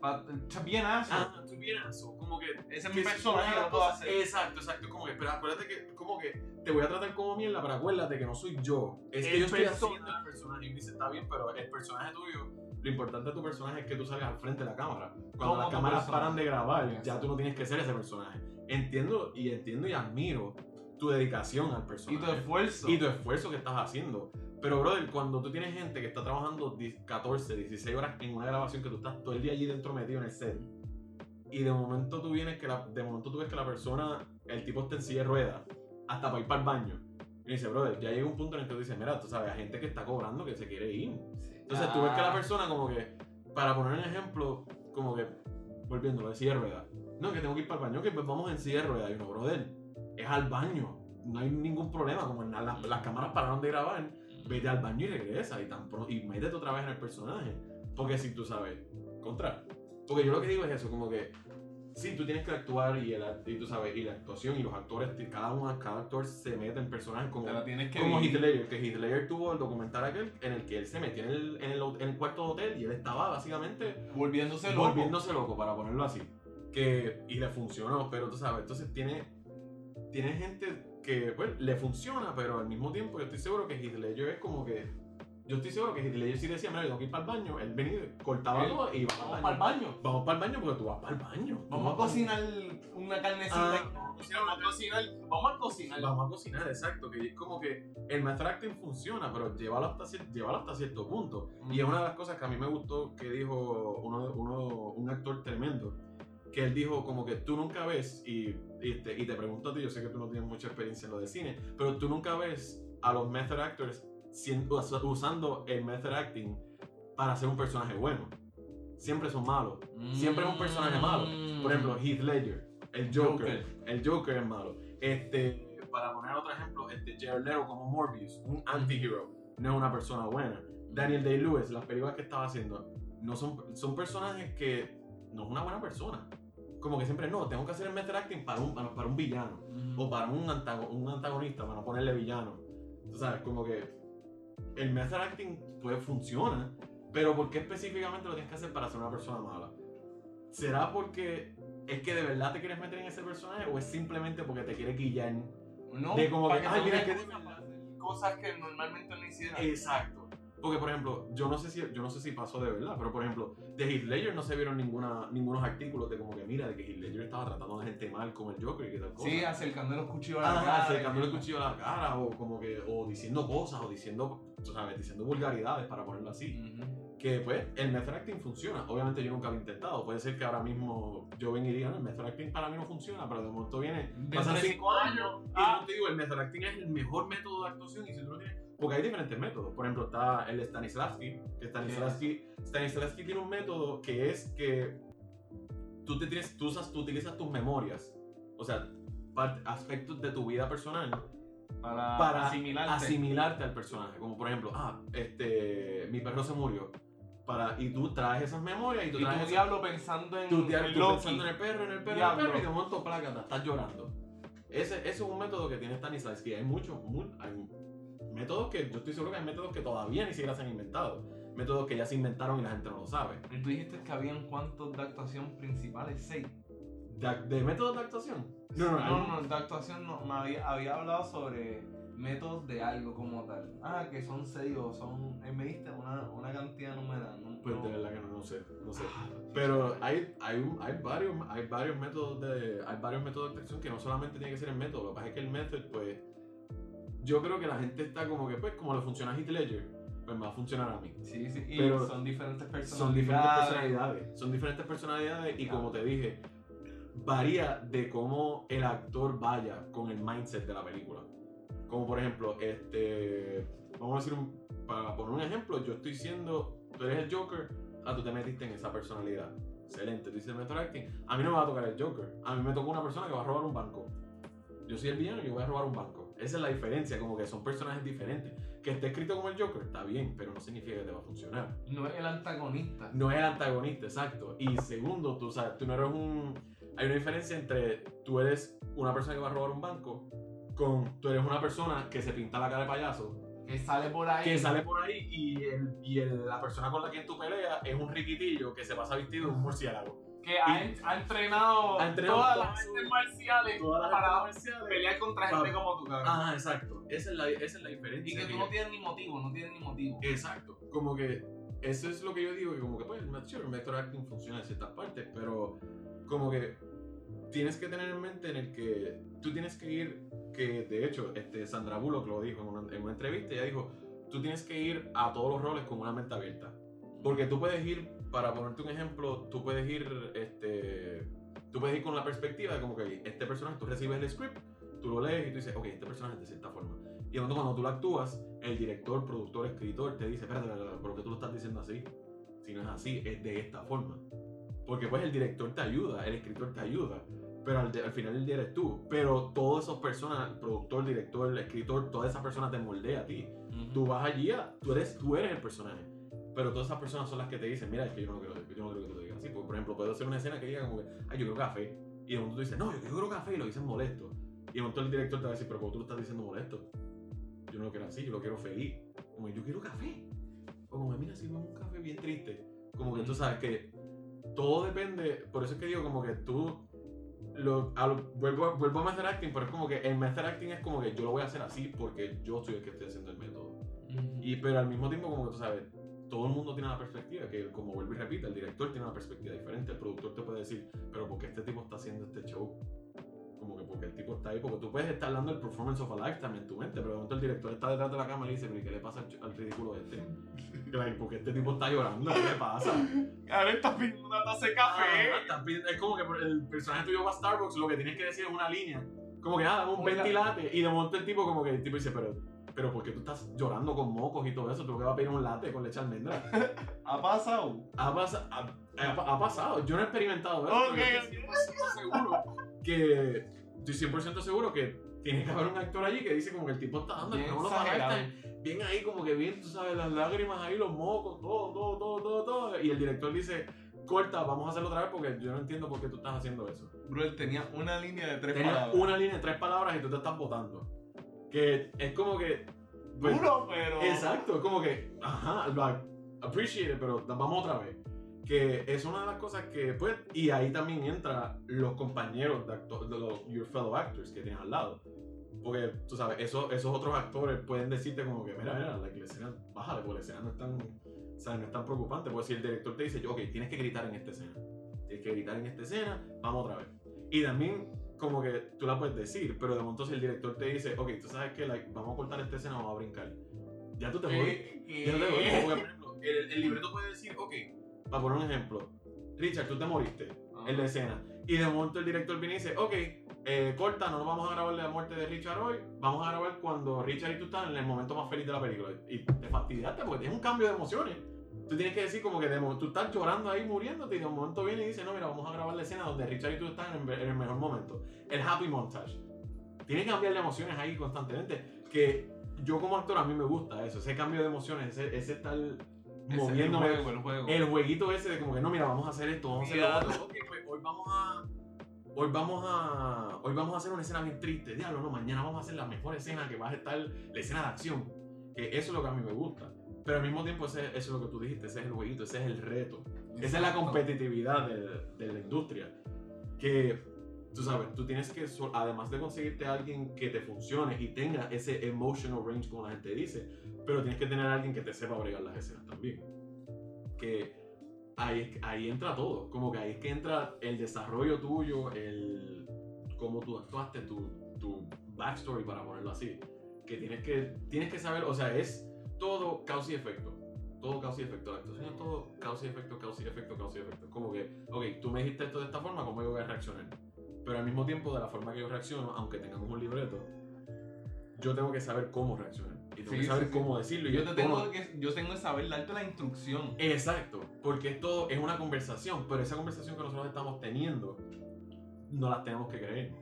A: Pa- está bien aso.
B: Ah, tú vienes, como que
A: Ese es mi personaje, lo puedo hacer.
B: Exacto, exacto. Como que, pero acuérdate que, como que te voy a tratar como mierda, pero acuérdate que no soy yo. Es que yo estoy haciendo el personaje. Y dice, está bien, pero el personaje tuyo, lo importante de tu personaje es que tú salgas al frente de la cámara. Cuando las cámaras
A: personaje.
B: paran de grabar, ya tú no tienes que ser ese personaje. Entiendo y entiendo y admiro tu dedicación al
A: Y
B: personaje.
A: tu esfuerzo.
B: y tu esfuerzo que estás haciendo. Pero, brother, cuando tú tienes gente que está trabajando 10, 14, 16 horas en una grabación que tú estás todo el día allí dentro metido en el set, y de momento tú vienes que la, de momento tú ves que la persona, el tipo está en silla de ruedas, hasta para ir para el baño. Y dice, brother, ya llega un punto en el que tú dices, mira, tú sabes, hay gente que está cobrando que se quiere ir. Entonces tú ves que la
A: Ah.
B: persona como que, para poner un ejemplo, como que, volviéndolo, de silla de ruedas. No, que tengo que ir para el baño, que pues vamos en silla de ruedas. Y uno, brother, es al baño. No hay ningún problema, como en la- las, las cámaras pararon de grabar, vete al baño y regresa y, tan pro- y métete otra vez en el personaje. Porque si tú sabes, contra. Porque yo lo que digo es eso, como que sí, tú tienes que actuar y, el, y tú sabes, y la actuación y los actores, cada uno, cada actor se mete en personajes como,
A: que
B: como Ledger, que Ledger tuvo el documental aquel en el que él se metió en el, en el, en el cuarto de hotel y él estaba básicamente
A: Volviéndose loco.
B: volviéndose loco, para ponerlo así. Que, y le funcionó, pero tú sabes, entonces tiene, tiene gente que pues, le funciona, pero al mismo tiempo yo estoy seguro que Heath Ledger es como que. Yo estoy seguro que Heath Ledger sí decía, mira, yo tengo que ir para el baño. Él venía, cortaba todo y
A: Vamos para el baño.
B: Vamos para el baño porque tú vas para el baño. Tú
A: Vamos a cocinar una carnecita.
B: Ah,
A: Vamos a cocinar. Vamos a cocinar.
B: Vamos a cocinar, exacto. Que es como que el method acting funciona, pero llévalo hasta, llévalo hasta cierto punto. Y es una de las cosas que a mí me gustó que dijo uno, uno- un actor tremendo, que él dijo como que tú nunca ves, y, y, te, y te pregunto a ti, yo sé que tú no tienes mucha experiencia en lo de cine, pero tú nunca ves a los method actors siendo- usando el method acting para hacer un personaje bueno. Siempre son malos. Siempre es un personaje malo. Por ejemplo, Heath Ledger, el Joker,
A: Joker.
B: el Joker es malo. Este, para poner otro ejemplo, este Jared Leto como Morbius, un anti-hero, no es una persona buena. Daniel Day-Lewis, las películas que estaba haciendo, no son, son personajes que no es una buena persona. Como que siempre, no, tengo que hacer el method acting para un, para un villano. O para un, antago- un antagonista, para no ponerle villano. Tú sabes, como que el method acting pues funciona, pero ¿por qué específicamente lo tienes que hacer para ser una persona mala? ¿Será porque es que de verdad te quieres meter en ese personaje o es simplemente porque te quieres guillar?
A: No,
B: de como que, ay, mira,
A: cosas que normalmente no hicieran.
B: Exacto. Porque, por ejemplo, yo no sé si yo no sé si pasó de verdad, pero por ejemplo, de Heath Ledger no se vieron ninguna, ningunos artículos de como que, mira, de que Heath Ledger estaba tratando a la gente mal como el Joker y que tal cosa.
A: Sí, acercando los cuchillos a la
B: Ah,
A: cara.
B: acercándole el cuchillo a la cara o como que o diciendo cosas o diciendo tú sabes diciendo vulgaridades para ponerlo así que pues el method acting funciona obviamente yo nunca lo he intentado puede ser que ahora mismo yo venga y diga no el method acting para mí no funciona pero de momento viene pasan cinco años y
A: Ah.
B: yo te digo el method acting es el mejor método de actuación y si tú no tienes porque hay diferentes métodos por ejemplo está el Stanislavski que Stanislavski Stanislavski tiene un método que es que tú te tienes tú usas tú utilizas tus memorias o sea part- aspectos de tu vida personal
A: Para,
B: para
A: asimilarte.
B: asimilarte al personaje. Como por ejemplo, ah, este, mi perro se murió. Para, y tú traes esas memorias y tú
A: y
B: traes esas-
A: diablo pensando en
B: tú, dia-
A: el
B: tú pensando en el perro, en el perro, en
A: Diablo.
B: el perro, y de momento, plácata, estás llorando. Ese, ese es un método que tiene Stanislavski. Hay muchos, mu- hay métodos que yo estoy seguro que hay métodos que todavía ni siquiera se han inventado. Métodos que ya se inventaron y la gente no lo sabe.
A: Y tú dijiste que habían cuántos de actuación principales, seis.
B: ¿De, de métodos de actuación?
A: No, no, no, de actuación no. Me había, había hablado sobre métodos de algo como tal. Ah, que son seis o son. eh, me diste una, una cantidad numerada. No,
B: Pues
A: no.
B: de verdad que no, no sé, no sé.
A: Ah,
B: Pero hay, hay, hay, varios, hay varios métodos de hay varios métodos de detección que no solamente tiene que ser el método, lo que pasa es que el método, pues, yo creo que la gente está como que, pues, como le funciona a Heath Ledger, pues me va a funcionar a mí.
A: Sí, sí, y
B: Pero
A: son diferentes personalidades.
B: Son diferentes personalidades, son diferentes personalidades y como te dije, varía de cómo el actor vaya con el mindset de la película. Como por ejemplo, este, vamos a decir, un- para poner un ejemplo, yo estoy siendo, tú eres el Joker, ah, tú te metiste en esa personalidad. Excelente, tú dices method acting. A mí no me va a tocar el Joker, a mí me toca una persona que va a robar un banco. Yo soy el villano y yo voy a robar un banco. Esa es la diferencia, como que son personajes diferentes. Que esté escrito como el Joker, está bien, pero no significa que te va a funcionar.
A: No es el antagonista.
B: No es el antagonista, exacto. Y segundo, tú sabes, tú no eres un. Hay una diferencia entre tú eres una persona que va a robar un banco con tú eres una persona que se pinta la cara de payaso,
A: Que sale por ahí.
B: que sale por ahí y, el, y el- la persona con la que tú peleas es un riquitillo que se pasa vestido de un murciélago.
A: Que ha, ha entrenado,
B: Ha entrenado
A: todas las artes marciales
B: Todas las
A: para
B: marciales.
A: pelear contra gente
B: Para-
A: como tú, cabrón.
B: Ah, exacto. Esa es la, esa es la diferencia.
A: y que tú no tienes ni motivo, no tienes ni motivo.
B: Exacto. Como que eso es lo que yo digo, que como que pues el method- el method acting funciona en ciertas partes, pero como que tienes que tener en mente en el que tú tienes que ir, que de hecho este Sandra Bullock lo dijo en una, en una entrevista, ella dijo, tú tienes que ir a todos los roles con una mente abierta. Porque tú puedes ir, para ponerte un ejemplo, tú puedes ir, este, tú puedes ir con la perspectiva de como que este personaje, tú recibes el script, tú lo lees y tú dices, ok, este personaje es de cierta forma. Y momento cuando tú lo actúas, el director, productor, escritor te dice, espérate, ¿por qué tú lo estás diciendo así? Si no es así, es de esta forma. Porque pues el director te ayuda, el escritor te ayuda, pero al, de- al final el día eres tú. Pero todas esas personas, el productor, director, el escritor, todas esas personas te moldea a ti.
A: Ujú.
B: Tú vas allí, a- tú eres, tú eres el personaje. Pero todas esas personas son las que te dicen, mira, es que yo no quiero, yo no quiero que tú lo digas así. Porque, por ejemplo, puedo hacer una escena que diga como que, ay, yo quiero café. Y de momento tú dices, no, yo quiero café y lo dices molesto. Y de momento el director te va a decir, pero ¿por qué tú lo estás diciendo molesto? Yo no lo quiero así, yo lo quiero feliz. Como yo quiero café. O como, mira, sirve un café bien triste. Como que tú sabes que todo depende, por eso es que digo como que tú, lo, a lo- vuelvo, vuelvo a method acting, pero es como que el method acting es como que yo lo voy a hacer así porque yo soy el que estoy haciendo el método.
A: Ujú.
B: Y, pero al mismo tiempo, como que tú sabes, todo el mundo tiene una perspectiva, que como vuelvo y repito, el director tiene una perspectiva diferente, el productor te puede decir, pero ¿por qué este tipo está haciendo este show? Como que porque el tipo está ahí, porque tú puedes estar dando el performance of a lifetime en tu mente, pero de momento el director está detrás de la cámara y dice, pero ¿y qué le pasa al, ridículo este? Like, porque este tipo está llorando, ¿qué le pasa?
A: Ahora estás pidiendo una taza de
B: Ah, estás pidiendo- es como que el personaje tuyo va a Starbucks, lo que tienes que decir es una línea. Como que, ah, dame un ventilate. Y de momento el tipo, como que el tipo dice, pero, pero ¿por qué tú estás llorando con mocos y todo eso? Tú que vas a pedir un latte con leche almendra.
A: ¿Ha pasado?
B: Ha, pasa- ha- ha- ha pasado. Yo no he experimentado eso.
A: Ok,
B: estoy 100% seguro que. Estoy 100% seguro que tiene que haber un actor allí que dice como que el tipo está dando el
A: Bien
B: no lo
A: exagerado.
B: bien ahí, como que bien, tú sabes, las lágrimas ahí, los mocos, todo, todo, todo, todo, todo. Y el director dice, corta, vamos a hacerlo otra vez porque yo no entiendo por qué tú estás haciendo eso.
A: Bro, él tenía una línea de tres
B: Tenía
A: palabras.
B: una línea de tres palabras y tú te estás votando. Que es como que. pues,
A: pero.
B: Exacto, es como que, ajá, lo appreciate, it, pero vamos otra vez. Que es una de las cosas que, pues, y ahí también entra los compañeros de, acto- de los your fellow actors que tienes al lado. Porque, tú sabes, esos, esos otros actores pueden decirte como que, mira, mira, la, la escena, bájale, porque la escena no es tan, o sea, no es tan preocupante. Porque si el director te dice, ok, tienes que gritar en esta escena. Tienes que gritar en esta escena, vamos otra vez. Y también, como que tú la puedes decir, pero de momento si el director te dice, ok, tú sabes que like, vamos a cortar esta escena, vamos a brincar. Ya tú te. Ya jodiste, porque, por ejemplo, el, el libreto puede decir, ok, para poner un ejemplo, Richard, tú te moriste
A: Ajá.
B: en la escena. Y de momento el director viene y dice, ok, eh, corta, no nos vamos a grabar la muerte de Richard hoy, vamos a grabar cuando Richard y tú están en el momento más feliz de la película. Y te fastidiaste porque tienes un cambio de emociones. Tú tienes que decir como que de momento tú estás llorando ahí muriéndote y de momento viene y dice, no, mira, vamos a grabar la escena donde Richard y tú están en, el mejor momento. El happy montage. Tienes que cambiar de emociones ahí constantemente. Que yo como actor a mí me gusta eso, ese cambio de emociones, ese, ese estar moviéndome.
A: El juego, el juego.
B: El jueguito ese de como que no, mira, vamos a hacer esto, vamos a hacer lo
A: Ya.
B: otro. Ok, pues hoy vamos a. hoy vamos a hoy vamos a hacer una escena bien triste, diablo, no, mañana vamos a hacer la mejor escena que va a estar la escena de acción, que eso es lo que a mí me gusta. Pero al mismo tiempo ese- eso es lo que tú dijiste, ese es el jueguito, ese es el reto. Esa es la competitividad de, de la industria. Que, tú sabes, tú tienes que, además de conseguirte a alguien que te funcione y tenga ese emotional range, como la gente dice, pero tienes que tener a alguien que te sepa bregar las escenas también. Que ahí, ahí entra todo. Como que ahí es que entra el desarrollo tuyo, el cómo tú actuaste, tu, tu backstory, para ponerlo así. Que tienes que, tienes que saber, o sea, es todo causa y efecto todo causa y efecto. La actuación es todo causa y efecto, causa y efecto, causa y efecto. Como que, ok, tú me dijiste esto de esta forma, ¿cómo yo voy a reaccionar? Pero al mismo tiempo, de la forma que yo reacciono, aunque tengamos un libreto, yo tengo que saber cómo reaccionar. Y tengo
A: Sí,
B: que saber
A: sí, sí.
B: cómo decirlo. Y
A: Yo, tengo que, yo tengo que saber darte la instrucción.
B: Exacto, porque esto es una conversación, pero esa conversación que nosotros estamos teniendo, no la tenemos que creer.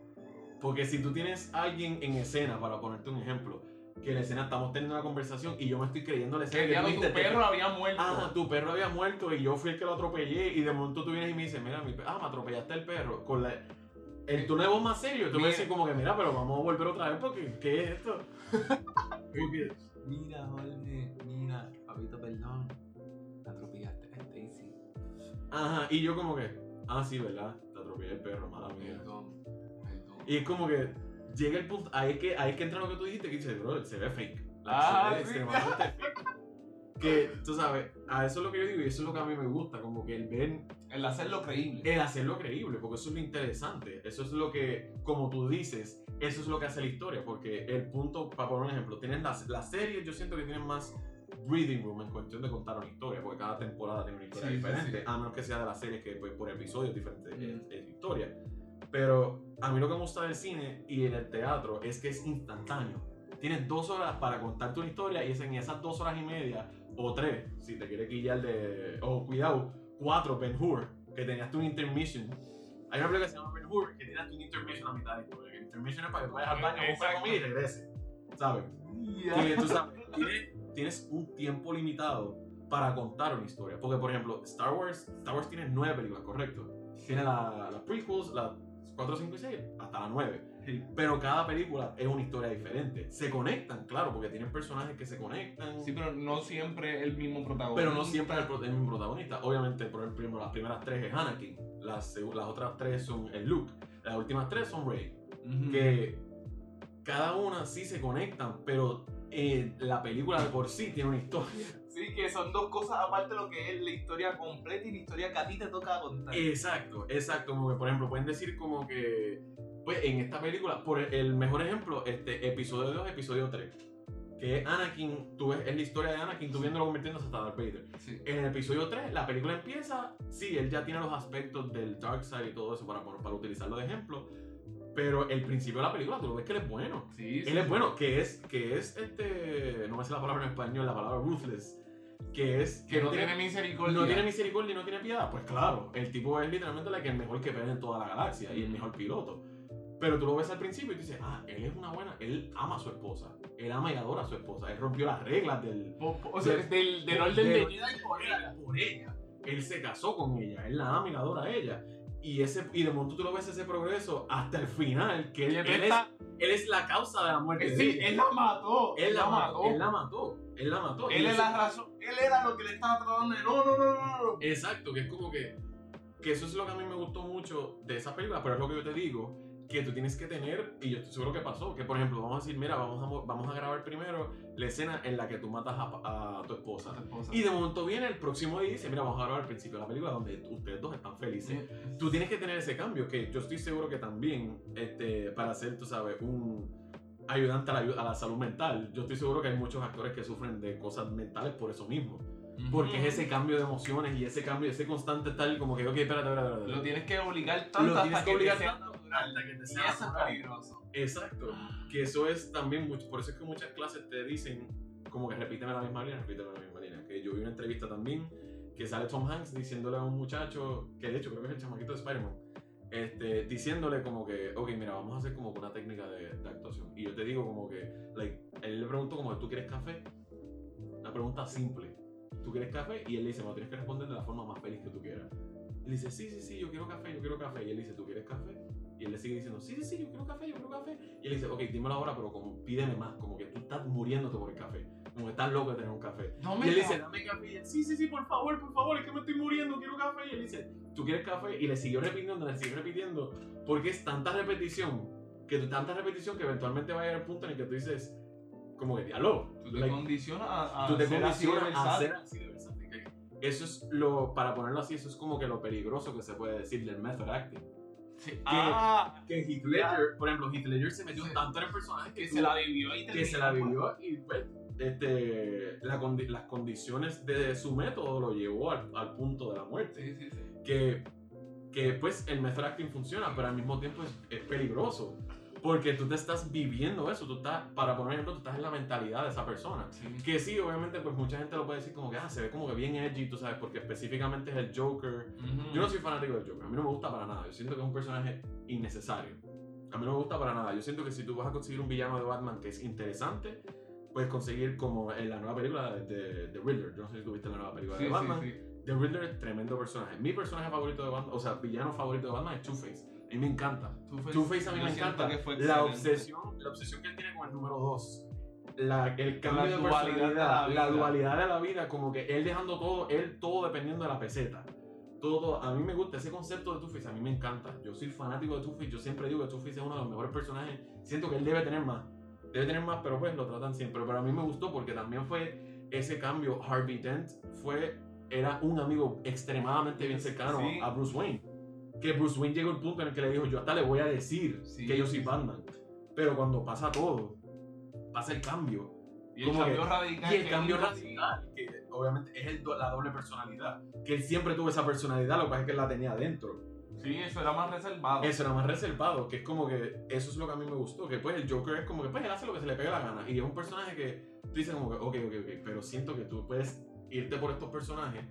B: Porque si tú tienes a alguien en escena, para ponerte un ejemplo, que en la escena estamos teniendo una conversación y yo me estoy creyendo la escena
A: Que tu perro había muerto.
B: Ah, tu perro había muerto y yo fui el que lo atropellé y de momento tú vienes y me dices, mira, mi pe- ah, me atropellaste el perro. Con la, el tono de voz más serio, tú me
A: Mira.
B: dices como que, mira, pero vamos a volver otra vez porque, ¿qué es esto?
A: Mira, Jorge, mira, papito, perdón. Atropellaste a Stacy.
B: Ajá, y yo como que, ah, sí, ¿verdad? Te atropellé el perro, mala mía.
A: Perdón, perdón.
B: Y es como que llega el punto, ahí es que, ahí es que entra lo que tú dijiste, que dices, bro, se ve fake. Like,
A: Ah,
B: se ve extremadamente fake. Que, tú sabes, a eso es lo que yo digo y eso es lo que a mí me gusta, como que el ver
A: El hacerlo creíble.
B: el hacerlo creíble, porque eso es lo interesante. Eso es lo que, como tú dices, eso es lo que hace la historia. Porque el punto, para poner un ejemplo, tienes las, las series, yo siento que tienen más breathing room en cuestión de contar una historia, porque cada temporada tiene una historia
A: Sí,
B: diferente,
A: sí.
B: a menos que sea de las series que pues, por episodio es diferente
A: Ujú.
B: es- es historia. Pero a mí lo que me gusta del cine y en el teatro es que es instantáneo. Tienes dos horas para contarte una historia y es en esas dos horas y media, o tres, si te quieres quillar de. O cuidado, cuatro, Ben Hur, que tenías tu intermission. Hay una película que se llama Ben Hur que tienes tu intermission a mitad de historia. El intermission es para que tú vayas al baño,
A: Exacto.
B: comida y regreses. ¿Sabes? Que tú sabes, tienes, tienes un tiempo limitado para contar una historia. Porque, por ejemplo, Star Wars, Star Wars tiene nueve películas, correcto. Tiene la- las prequels, las 4, 5 y 6, hasta la 9.
A: Sí.
B: Pero cada película es una historia diferente. Se conectan, claro, porque tienen personajes que se conectan.
A: Sí, pero no siempre el mismo protagonista.
B: pero no siempre es el, el mismo protagonista. Obviamente, por el prim- las primeras tres es Anakin. Las, las otras tres son el Luke. Las últimas tres son Rey. Que cada una sí se conectan, pero eh, la película de por sí tiene una historia.
A: Sí, que son dos cosas aparte de lo que es la historia completa y la historia que a ti te toca contar.
B: Exacto, exacto. Como que, por ejemplo, pueden decir como que, pues en esta película, por el mejor ejemplo, este episodio 2, episodio 3, que es Anakin, tú ves, es la historia de Anakin, tú viéndolo convirtiéndose hasta Darth Vader.
A: Sí.
B: En el episodio 3, la película empieza, sí, él ya tiene los aspectos del Dark Side y todo eso para, para utilizarlo de ejemplo, pero el principio de la película, tú lo ves que él es bueno.
A: Sí, sí.
B: Él es bueno, que es, que es este, no me sé la palabra en español, la palabra ruthless, que es
A: Que no tiene misericordia.
B: no tiene misericordia y no tiene piedad. Pues claro, el tipo es literalmente la que el mejor que pelea en toda la galaxia y el mejor piloto. Pero tú lo ves al principio y tú dices, ah, él es una buena, él ama a su esposa, él ama y adora a su esposa, él rompió las reglas del,
A: Po- po- O sea,
B: Del-
A: del, del orden
B: del-
A: de Jedi por ella.
B: por ella. Él se casó con ella, él la ama y la adora a ella. Y, ese, y de momento tú lo ves ese progreso hasta el final, que él,
A: Y
B: él es, él es la causa de la muerte
A: Eh,
B: de
A: Sí,
B: ella.
A: él la mató.
B: Él la mató, él la mató, él la mató.
A: Él
B: Y
A: es la razón. Él era lo que le estaba tratando de. No, no, no, no, no.
B: Exacto, que es como que, que eso es lo que a mí me gustó mucho de esa película, pero es lo que yo te digo, que tú tienes que tener, y yo estoy seguro que pasó, que por ejemplo, vamos a decir, mira, vamos a, mo- vamos a grabar primero la escena en la que tú matas a, a tu esposa. Y de momento viene el próximo día y dice, mira, vamos a grabar el principio de la película donde ustedes dos están felices. Tú tienes que tener ese cambio, que yo estoy seguro que también, este, para ser, tú sabes, un ayudante a la, a la salud mental, yo estoy seguro que hay muchos actores que sufren de cosas mentales por eso mismo. Porque es ese cambio de emociones y ese cambio, ese constante estar como que, ok, espérate, espérate, espérate.
A: Lo tienes que obligar tanto
B: Lo
A: hasta
B: que
A: que
B: obligar
A: te sea natural.
B: hasta que te
A: Y
B: sea
A: eso es
B: natural.
A: peligroso.
B: Exacto. Que eso es también mucho, por eso es que muchas clases te dicen como que repíteme la misma línea, repíteme la misma línea. Que yo vi una entrevista también que sale Tom Hanks diciéndole a un muchacho, que de hecho creo que es el chamaquito de Spider-Man, este, diciéndole como que, ok, mira, vamos a hacer como una técnica de, de actuación. Y yo te digo como que, like, él le preguntó como, ¿tú quieres café? Una pregunta simple. ¿Tú quieres café? Y él le dice, lo tienes que responder de la forma más feliz que tú quieras. Y le dice, sí, sí, sí, yo quiero café, yo quiero café. Y él dice, ¿tú quieres café? Y él le sigue diciendo, sí, sí, sí, yo quiero café, yo quiero café. Y él dice, ok, dímelo ahora, pero como pídeme más, como que tú estás muriéndote por el café. Como que estás loco de tener un café.
A: No
B: Y
A: me
B: él dice, dame café. Y él, sí, sí, sí, por favor, por favor, es que me café. Y él dice, ¿tú quieres café? Y le siguió repitiendo, le siguió repitiendo, porque es tanta repetición, que tanta repetición que eventualmente va a llegar al punto en el que tú dices, como que, diablo,
A: Tú te
B: like,
A: condicionas a, a
B: tú te
A: ser así
B: a ser así de versátil. Eso es lo, para ponerlo así, eso es como que lo peligroso que se puede decir del method acting.
A: Sí. Ah,
B: Que Heath Ledger, por ejemplo, Heath Ledger se metió
A: Sí.
B: tanto en el personaje que,
A: que se la vivió y
B: que se la vivió y pues, este, la condi- las condiciones de su método lo llevó al, al punto de la muerte.
A: Sí, sí, sí.
B: Que, que pues el method acting funciona, pero al mismo tiempo es, es peligroso. Porque tú te estás viviendo eso, tú estás, para poner ejemplo, tú estás en la mentalidad de esa persona. Que sí, obviamente, pues mucha gente lo puede decir como que, ah, se ve como que bien edgy, tú sabes, porque específicamente es el Joker.
A: Ujú.
B: Yo no soy fanático del Joker, a mí no me gusta para nada. Yo siento que es un personaje innecesario. A mí no me gusta para nada. Yo siento que si tú vas a conseguir un villano de Batman que es interesante, puedes conseguir como en la nueva película de, de Riddler. Yo no sé si tuviste la nueva película
A: Sí,
B: de Batman.
A: sí, sí.
B: The Riddler es tremendo personaje. Mi personaje favorito de Batman, o sea, villano favorito de Batman es Two-Face. A mí me encanta.
A: Two-Face,
B: Two-Face a mí me encanta. La obsesión, la obsesión que él tiene con el número 2. La, el cambio
A: La
B: de
A: la
B: la, dualidad de la vida, como que él dejando todo, él todo dependiendo de la peseta. Todo, todo. A mí me gusta ese concepto de Two-Face, a mí me encanta. Yo soy fanático de Two-Face, yo siempre digo que Two-Face es uno de los mejores personajes. Siento que él debe tener más. Debe tener más, pero pues lo tratan siempre. Pero a mí me gustó porque también fue ese cambio. Harvey Dent fue, era un amigo extremadamente bien cercano
A: Sí.
B: a Bruce Wayne. Que Bruce Wayne llegó al punto en el que le dijo, yo hasta le voy a decir
A: Sí,
B: que yo soy. Batman. Pero cuando pasa todo, pasa el cambio.
A: Y el cambio
B: que-
A: radical.
B: Y el cambio
A: él-
B: radical, que obviamente es el la doble personalidad. Que él siempre tuvo esa personalidad, lo que pasa es que él la tenía adentro.
A: Sí, eso era más reservado.
B: Eso era más reservado, que es como que eso es lo que a mí me gustó. Que pues el Joker es como que pues él hace lo que se le pega la gana. Y es un personaje que tú dices como que, ok, ok, ok, pero siento que tú puedes irte por estos personajes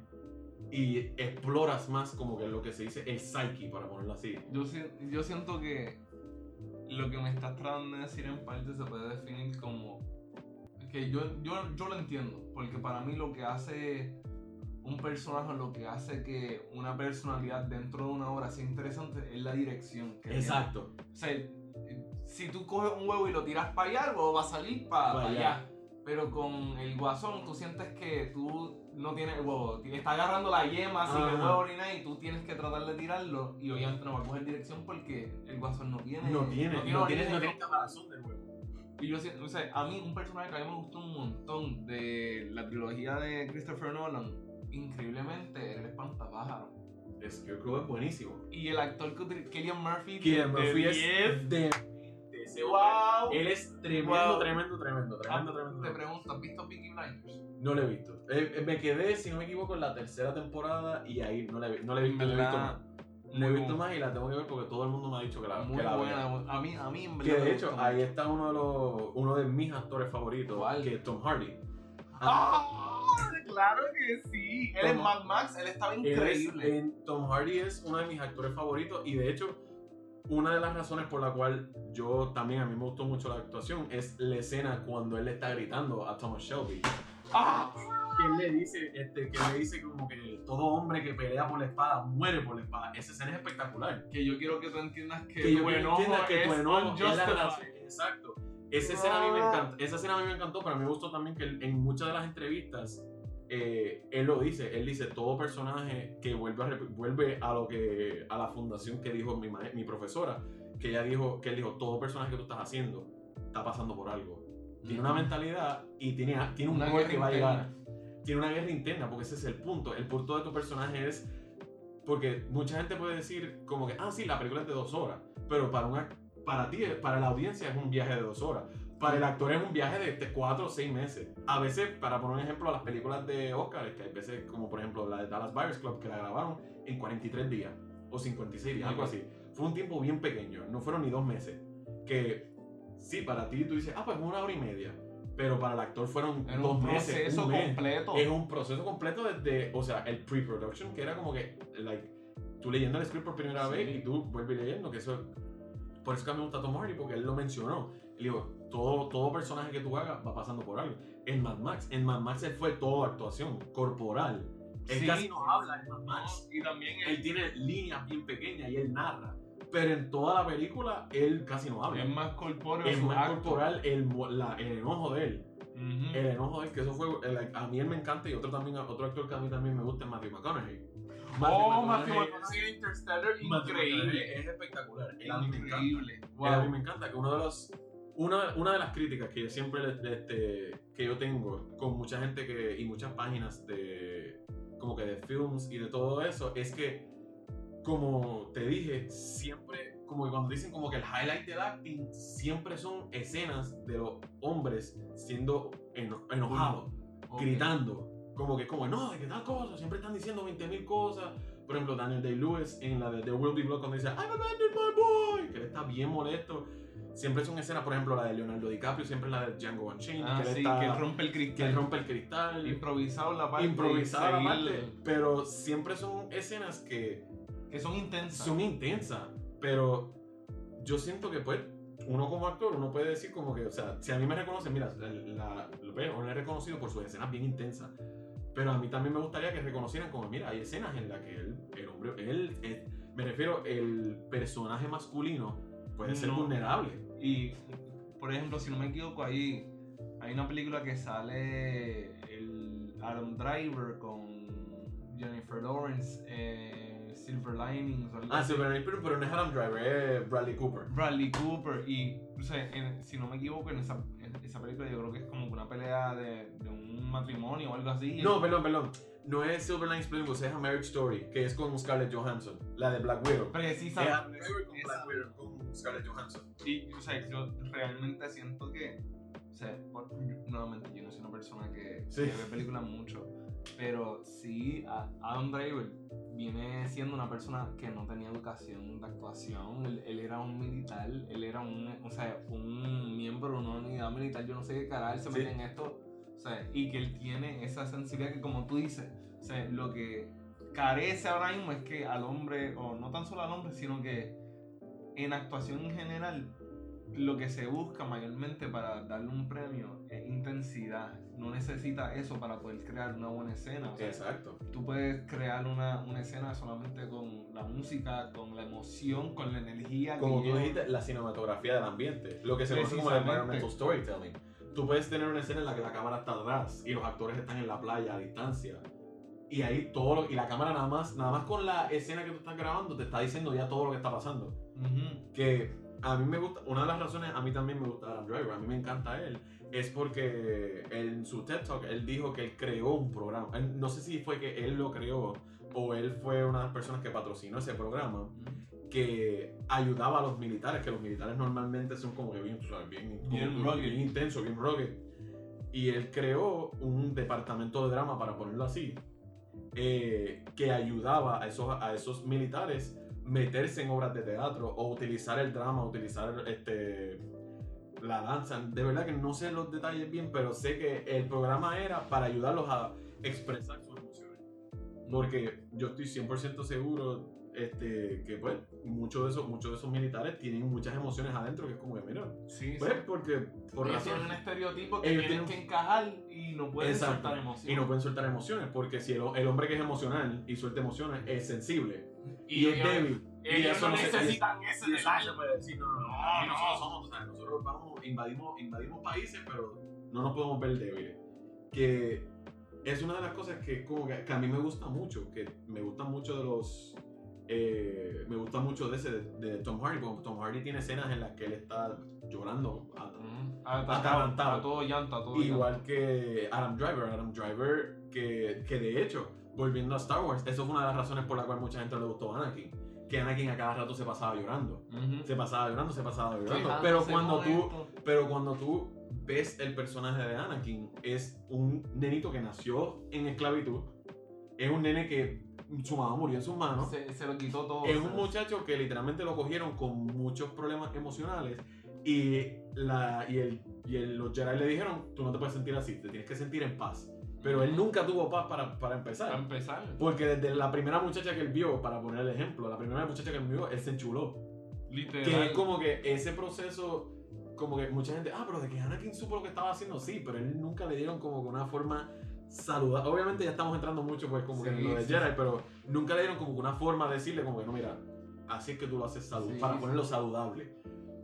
B: y exploras más como que lo que se dice el psyche, para ponerlo así.
A: Yo, yo siento que lo que me estás tratando de decir en parte se puede definir como que yo, yo, yo lo entiendo, porque para mí lo que hace un personaje, lo que hace que una personalidad dentro de una obra sea interesante es la dirección. Que tiene.
B: Exacto.
A: O sea, si tú coges un huevo y lo tiras para allá, el huevo va a salir para
B: Pa'
A: allá.
B: allá.
A: Pero con el guasón, tú sientes que tú no tienes el huevo. Está agarrando la yema sin el huevo ni nada y tú tienes que tratar de tirarlo. Y obviamente no va a coger dirección porque el guasón no tiene.
B: No tiene, no tiene, no tiene caparazón del huevo.
A: Y yo siento, o sea, a mí un personaje que a mí me gustó un montón de la trilogía de Christopher Nolan, increíblemente, era el espantapájaro.
B: Es que yo creo que es buenísimo.
A: Y el actor que Killian Murphy,
B: Killian Murphy
A: 10,
B: es de, de ese
A: wow.
B: Él es tremendo,
A: Wow.
B: tremendo, tremendo, tremendo,
A: Ah,
B: tremendo.
A: Te pregunto, ¿has visto Peaky Blinders?
B: No lo he visto. Eh, eh, me quedé, si no me equivoco, en la tercera temporada y ahí no la he, no la he visto, no la he visto más. No he visto más y la tengo que ver porque todo el mundo me ha dicho que la,
A: Muy
B: que la
A: buena.
B: vea.
A: A mí, a mí en
B: Que
A: verdad me
B: de hecho, ahí está uno de los uno de mis actores favoritos,
A: ¿Cuál?
B: que es Tom Hardy.
A: ¡Ah! Claro que sí. Él es
B: Como-
A: Mad Max, él estaba
B: Él es-
A: increíble.
B: en- Tom Hardy es uno de mis actores favoritos y de hecho una de las razones por la cual yo también a mí me gustó mucho la actuación es la escena cuando él le está gritando a Thomas Shelby.
A: ¡Ah!
B: Que él le dice, este, que le dice como que todo hombre que pelea por la espada muere por la espada. Esa escena es espectacular.
A: Que yo quiero que tú entiendas que,
B: Que yo
A: tu
B: entiendas que tu
A: es
B: enojo es la
A: unjustified.
B: razón. Exacto. Esa escena, a mí me encantó, esa escena a mí me encantó, pero a mí me gustó también que en muchas de las entrevistas eh, él lo dice, él dice todo personaje que vuelve a, vuelve a lo que a la fundación que dijo mi, ma- mi profesora, que ella dijo, que él dijo, todo personaje que tú estás haciendo está pasando por algo. Tiene una
A: Ujú.
B: mentalidad y tiene, tiene un
A: Una guerra
B: que va a llegar. Tiene una guerra interna, porque ese es el punto. El punto de tu personaje es porque mucha gente puede decir como que, ah, sí, la película es de dos horas, pero para, una, para ti, para la audiencia es un viaje de dos horas. Para el actor es un viaje de, de cuatro o seis meses. A veces, para poner un ejemplo, las películas de Oscar, que hay veces, como por ejemplo la de Dallas Buyers Club, que la grabaron en 43 días o 56 días, algo así. Fue un tiempo bien pequeño, no fueron ni dos meses. Que sí, para ti tú dices, ah, pues una hora y media. Pero para el actor fueron
A: Era
B: dos meses.
A: proceso
B: un mes.
A: completo.
B: Es un proceso completo desde, o sea, el pre-production, que era como que, like, tú leyendo el script por primera
A: Sí.
B: vez y tú vuelves leyendo, que eso, por eso que a mí me gusta Tom Hardy, porque él lo mencionó. Él dijo, todo, todo personaje que tú hagas va pasando por algo. En Mad Max, en Mad Max él fue todo actuación, corporal. Él
A: Sí.
B: casi no habla en Mad Max.
A: Y también
B: Él tiene líneas bien pequeñas y él narra. pero en toda la película él casi no habla.
A: Es más corpóreo
B: Es más
A: acto.
B: corporal el, la- el enojo de él.
A: Ujú.
B: El enojo de él, que eso fue. el- a mí él me encanta y otro también otro actor que a mí también me gusta es Matthew McConaughey.
A: Oh, Matthew McConaughey en Interstellar, increíble.
B: Es espectacular. Él a mí me encanta.
A: Increíble.
B: A mí
A: Wow.
B: me encanta que uno de los una, una de las críticas que yo siempre le- este, que yo tengo con mucha gente que y muchas páginas de como que de films y de todo eso es que como te dije siempre como que cuando dicen como que el highlight del acting siempre son escenas de los hombres siendo eno- enojados
A: Ok.
B: gritando como que como no de que tal cosa siempre están diciendo 20.000 cosas por ejemplo Daniel Day Lewis en la de The Will Be Blood cuando dice I've abandoned my boy que él está bien molesto siempre son escenas por ejemplo la de Leonardo DiCaprio siempre es la de Django Unchained
A: Ah,
B: que él
A: sí,
B: está
A: que él rompe el
B: que
A: cristal.
B: él rompe el cristal
A: Improvisado la parte.
B: improvisada la parte pero siempre son escenas que
A: Que son intensas.
B: son intensas pero yo siento que pues uno como actor uno puede decir como que o sea si a mí me reconocen mira la, la, lo veo, lo he reconocido por sus escenas bien intensas pero a mí también me gustaría que reconocieran como mira hay escenas en las que él el hombre él me refiero el personaje masculino puede ser
A: No.
B: vulnerable
A: Y, por ejemplo, si no me equivoco, ahí hay una película que sale el Adam Driver con Jennifer Lawrence, eh, Silver Linings. o algo
B: ah
A: así.
B: sí pero, pero, no es Adam Driver es Bradley Cooper
A: Bradley Cooper y, o sea, en- si no me equivoco, en esa, en esa película yo creo que es como una pelea de, de un matrimonio o algo así.
B: no perdón perdón no es Silver Linings Playbook es A Marriage Story que es con Scarlett Johansson la de Black Widow Es
A: Precisamente.
B: Adam Driver con Black Widow con Scarlett Johansson
A: Y, o sea, yo realmente siento que, o sea, por- nuevamente yo no soy una persona que,
B: Sí.
A: que ve películas mucho, pero sí, Adam Driver viene siendo una persona que no tenía educación de actuación, él, él era un militar, él era un, o sea, un miembro de una unidad militar, yo no sé qué carajo se
B: Sí.
A: mete en esto, o sea, y que él tiene esa sensibilidad que como tú dices, o sea, lo que carece ahora mismo es que al hombre, o no tan solo al hombre, sino que en actuación en general, lo que se busca mayormente para darle un premio es intensidad. No necesita eso para poder crear una buena escena. O sea,
B: exacto
A: tú puedes crear una, una escena solamente con la música, con la emoción, con la energía.
B: como tú
A: lleva.
B: dijiste, la cinematografía del ambiente, lo que se conoce como el environmental storytelling. Tú puedes tener una escena en la que la cámara está atrás y los actores están en la playa a distancia. Y ahí todo lo, y la cámara nada más, nada más con la escena que tú estás grabando te está diciendo ya todo lo que está pasando.
A: Ujú.
B: Que a mí me gusta, una de las razones a mí también me gusta Adam Driver, a mí me encanta él, es porque en su TED Talk él dijo que él creó un programa. No sé si fue que él lo creó o él fue una de las personas que patrocinó ese programa que ayudaba a los militares, que los militares normalmente son como que bien, bien,
A: Bien
B: bien intenso, bien rugged. Y él creó un departamento de drama, para ponerlo así, eh, que ayudaba a esos, a esos militares meterse en obras de teatro o utilizar el drama, utilizar este, la danza. De verdad que no sé los detalles bien, pero sé que el programa era para ayudarlos a expresar sus emociones. Porque yo estoy 100% seguro este, que pues muchos de, esos, muchos de esos militares tienen muchas emociones adentro que es como que, mira,
A: Sí,
B: pues
A: sí.
B: porque por
A: Ellos tienen un estereotipo que
B: Ellos
A: tienen que encajar y no pueden
B: Exacto.
A: soltar emociones.
B: y no pueden soltar emociones, porque si el, el hombre que es emocional y suelta emociones es sensible y,
A: Y
B: es
A: ellos-
B: débil.
A: Ellos no necesitan ese
B: no
A: detalle.
B: puede decir, no, no, no. Somos, o sea, nosotros vamos, invadimos, invadimos países, pero no nos podemos ver débiles. Que es una de las cosas que, como que, que a mí me gusta mucho, que me gusta mucho de los... eh, me gusta mucho de ese, de, de Tom Hardy, porque Tom Hardy tiene escenas en las que él está llorando.
A: Atarantado, todo llanto, a todo.
B: Igual que Adam Driver. Adam Driver, que, que de hecho, volviendo a Star Wars, eso fue una de las razones por la cual mucha gente le gustó Anakin. Que Anakin a cada rato se pasaba llorando.
A: Ujú.
B: Se pasaba llorando, se pasaba llorando.
A: Quejándose
B: Pero cuando tú, pero cuando tú ves el personaje de Anakin, es un nenito que nació en esclavitud. Es un nene que su mamá murió en sus manos.
A: se, se lo quitó todo.
B: Es un muchacho que literalmente lo cogieron con muchos problemas emocionales y, la, y, el, y el- los Jedi le dijeron, tú no te puedes sentir así, te tienes que sentir en paz. Pero él nunca tuvo paz para, para
A: Para
B: empezar.
A: empezar.
B: Porque desde la primera muchacha que él vio, para poner el ejemplo, la primera muchacha que él vio, él se enchuló.
A: Literal.
B: Que es como que ese proceso, como que mucha gente, ah, pero de que Anakin supo lo que estaba haciendo, sí, pero él nunca le dieron como que una forma saludable. Obviamente ya estamos entrando mucho pues como que en
A: Sí,
B: lo de
A: sí,
B: Jedi,
A: sí.
B: pero nunca le dieron como que una forma de decirle como que no, mira, así es que tú lo haces saludable,
A: Sí,
B: para
A: sí.
B: ponerlo saludable.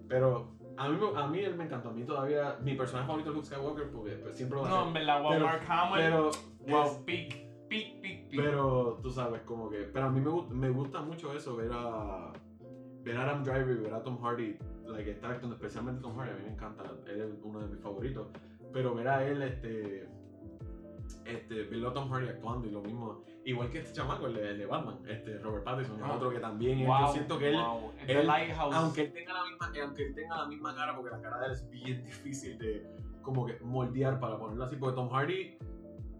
B: Pero a mí, a mí él me encantó, a mí todavía, mi personaje favorito es Luke Skywalker porque pues, siempre va a
A: No,
B: ser.
A: en verdad, wow,
B: pero-
A: Mark Hamill.
B: Pero,
A: wow,
B: es-
A: pic, pic, pic, pic.
B: pero tú sabes, como que. Pero a mí me, me gusta mucho eso, ver a. Ver a Adam Driver ver a Tom Hardy, like, estar actuando, especialmente Tom Hardy, a mí me encanta, él es uno de mis favoritos. Pero ver a él, este. Este, verlo a Tom Hardy actuando y lo mismo. Igual que este chamaco, el de, el de Batman, este, Robert Pattinson, es
A: Ah.
B: otro que también. es-
A: wow,
B: yo siento que él.
A: wow.
B: Él-
A: Lighthouse.
B: Aunque él tenga la misma, eh, aunque él tenga la misma cara, porque la cara de él es bien difícil de como que moldear para ponerlo así, porque Tom Hardy,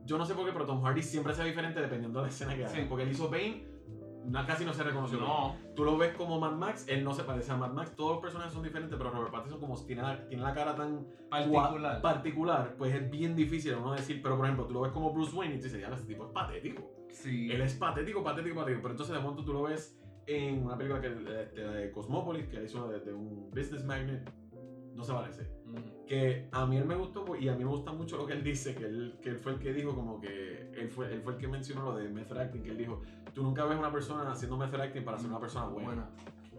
B: yo no sé por qué, pero Tom Hardy siempre sea diferente dependiendo de la escena que haga.
A: Sí.
B: Porque él hizo Bane, na- casi no se reconoció.
A: No,
B: Tú lo ves como Mad Max, él no se parece a Mad Max, todos los personajes son diferentes, pero Robert Pattinson como tiene la, tiene la cara tan
A: particular.
B: particular, pues es bien difícil uno decir, pero por ejemplo, tú lo ves como Bruce Wayne y tú dices, ya, ese tipo es patético.
A: Sí.
B: Él es patético, patético, patético. Pero entonces de pronto tú lo ves en una película que, este, la de Cosmopolis, que hizo de, de un business magnet. No se parece. Que a mí él me gustó y a mí me gusta mucho lo que él dice, que él, que él fue el que dijo como que él fue, él fue el que mencionó lo de method acting, que él dijo, tú nunca ves una persona haciendo method acting para ser una persona buena.
A: Buena.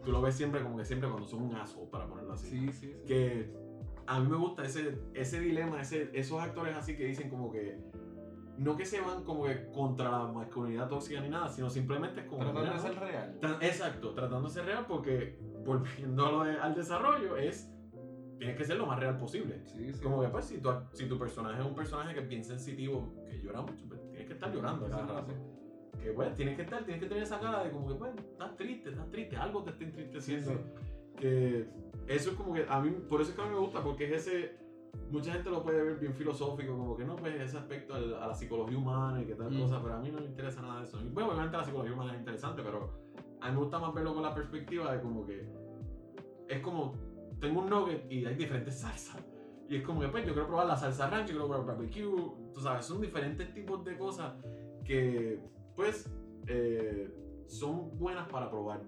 B: Tú lo ves siempre como que siempre cuando son un aso, para ponerlo así
A: Sí, sí, sí.
B: que a mí me gusta ese, ese dilema, ese, esos actores así que dicen como que no que se van como que contra la masculinidad tóxica ni nada, sino simplemente como
A: Tratando de ser real.
B: Tan- exacto, tratando de ser real porque volviendo a al desarrollo es tienes que ser lo más real posible.
A: Sí, sí.
B: Como que pues si tu, si tu personaje es un personaje que es bien sensitivo, que llora mucho, pues tienes que estar llorando a cada rato. Que pues tienes que estar, tienes que tener esa cara de como que pues estás triste, estás triste, algo te está entristeciendo.
A: Sí,
B: Que eso es como que a mí, por eso es que a mí me gusta, porque es ese, mucha gente lo puede ver bien filosófico, como que no, pues ese aspecto al- a la psicología humana y que tal
A: Mm.
B: cosa, pero a mí no me interesa nada de eso. Y, bueno, obviamente la psicología humana es interesante, pero a mí me gusta más verlo con la perspectiva de como que es como, tengo un nugget y hay diferentes salsas. Y es como que, pues, yo quiero probar la salsa ranch, yo quiero probar barbecue, tú sabes, son diferentes tipos de cosas que, pues, eh, son buenas para probar.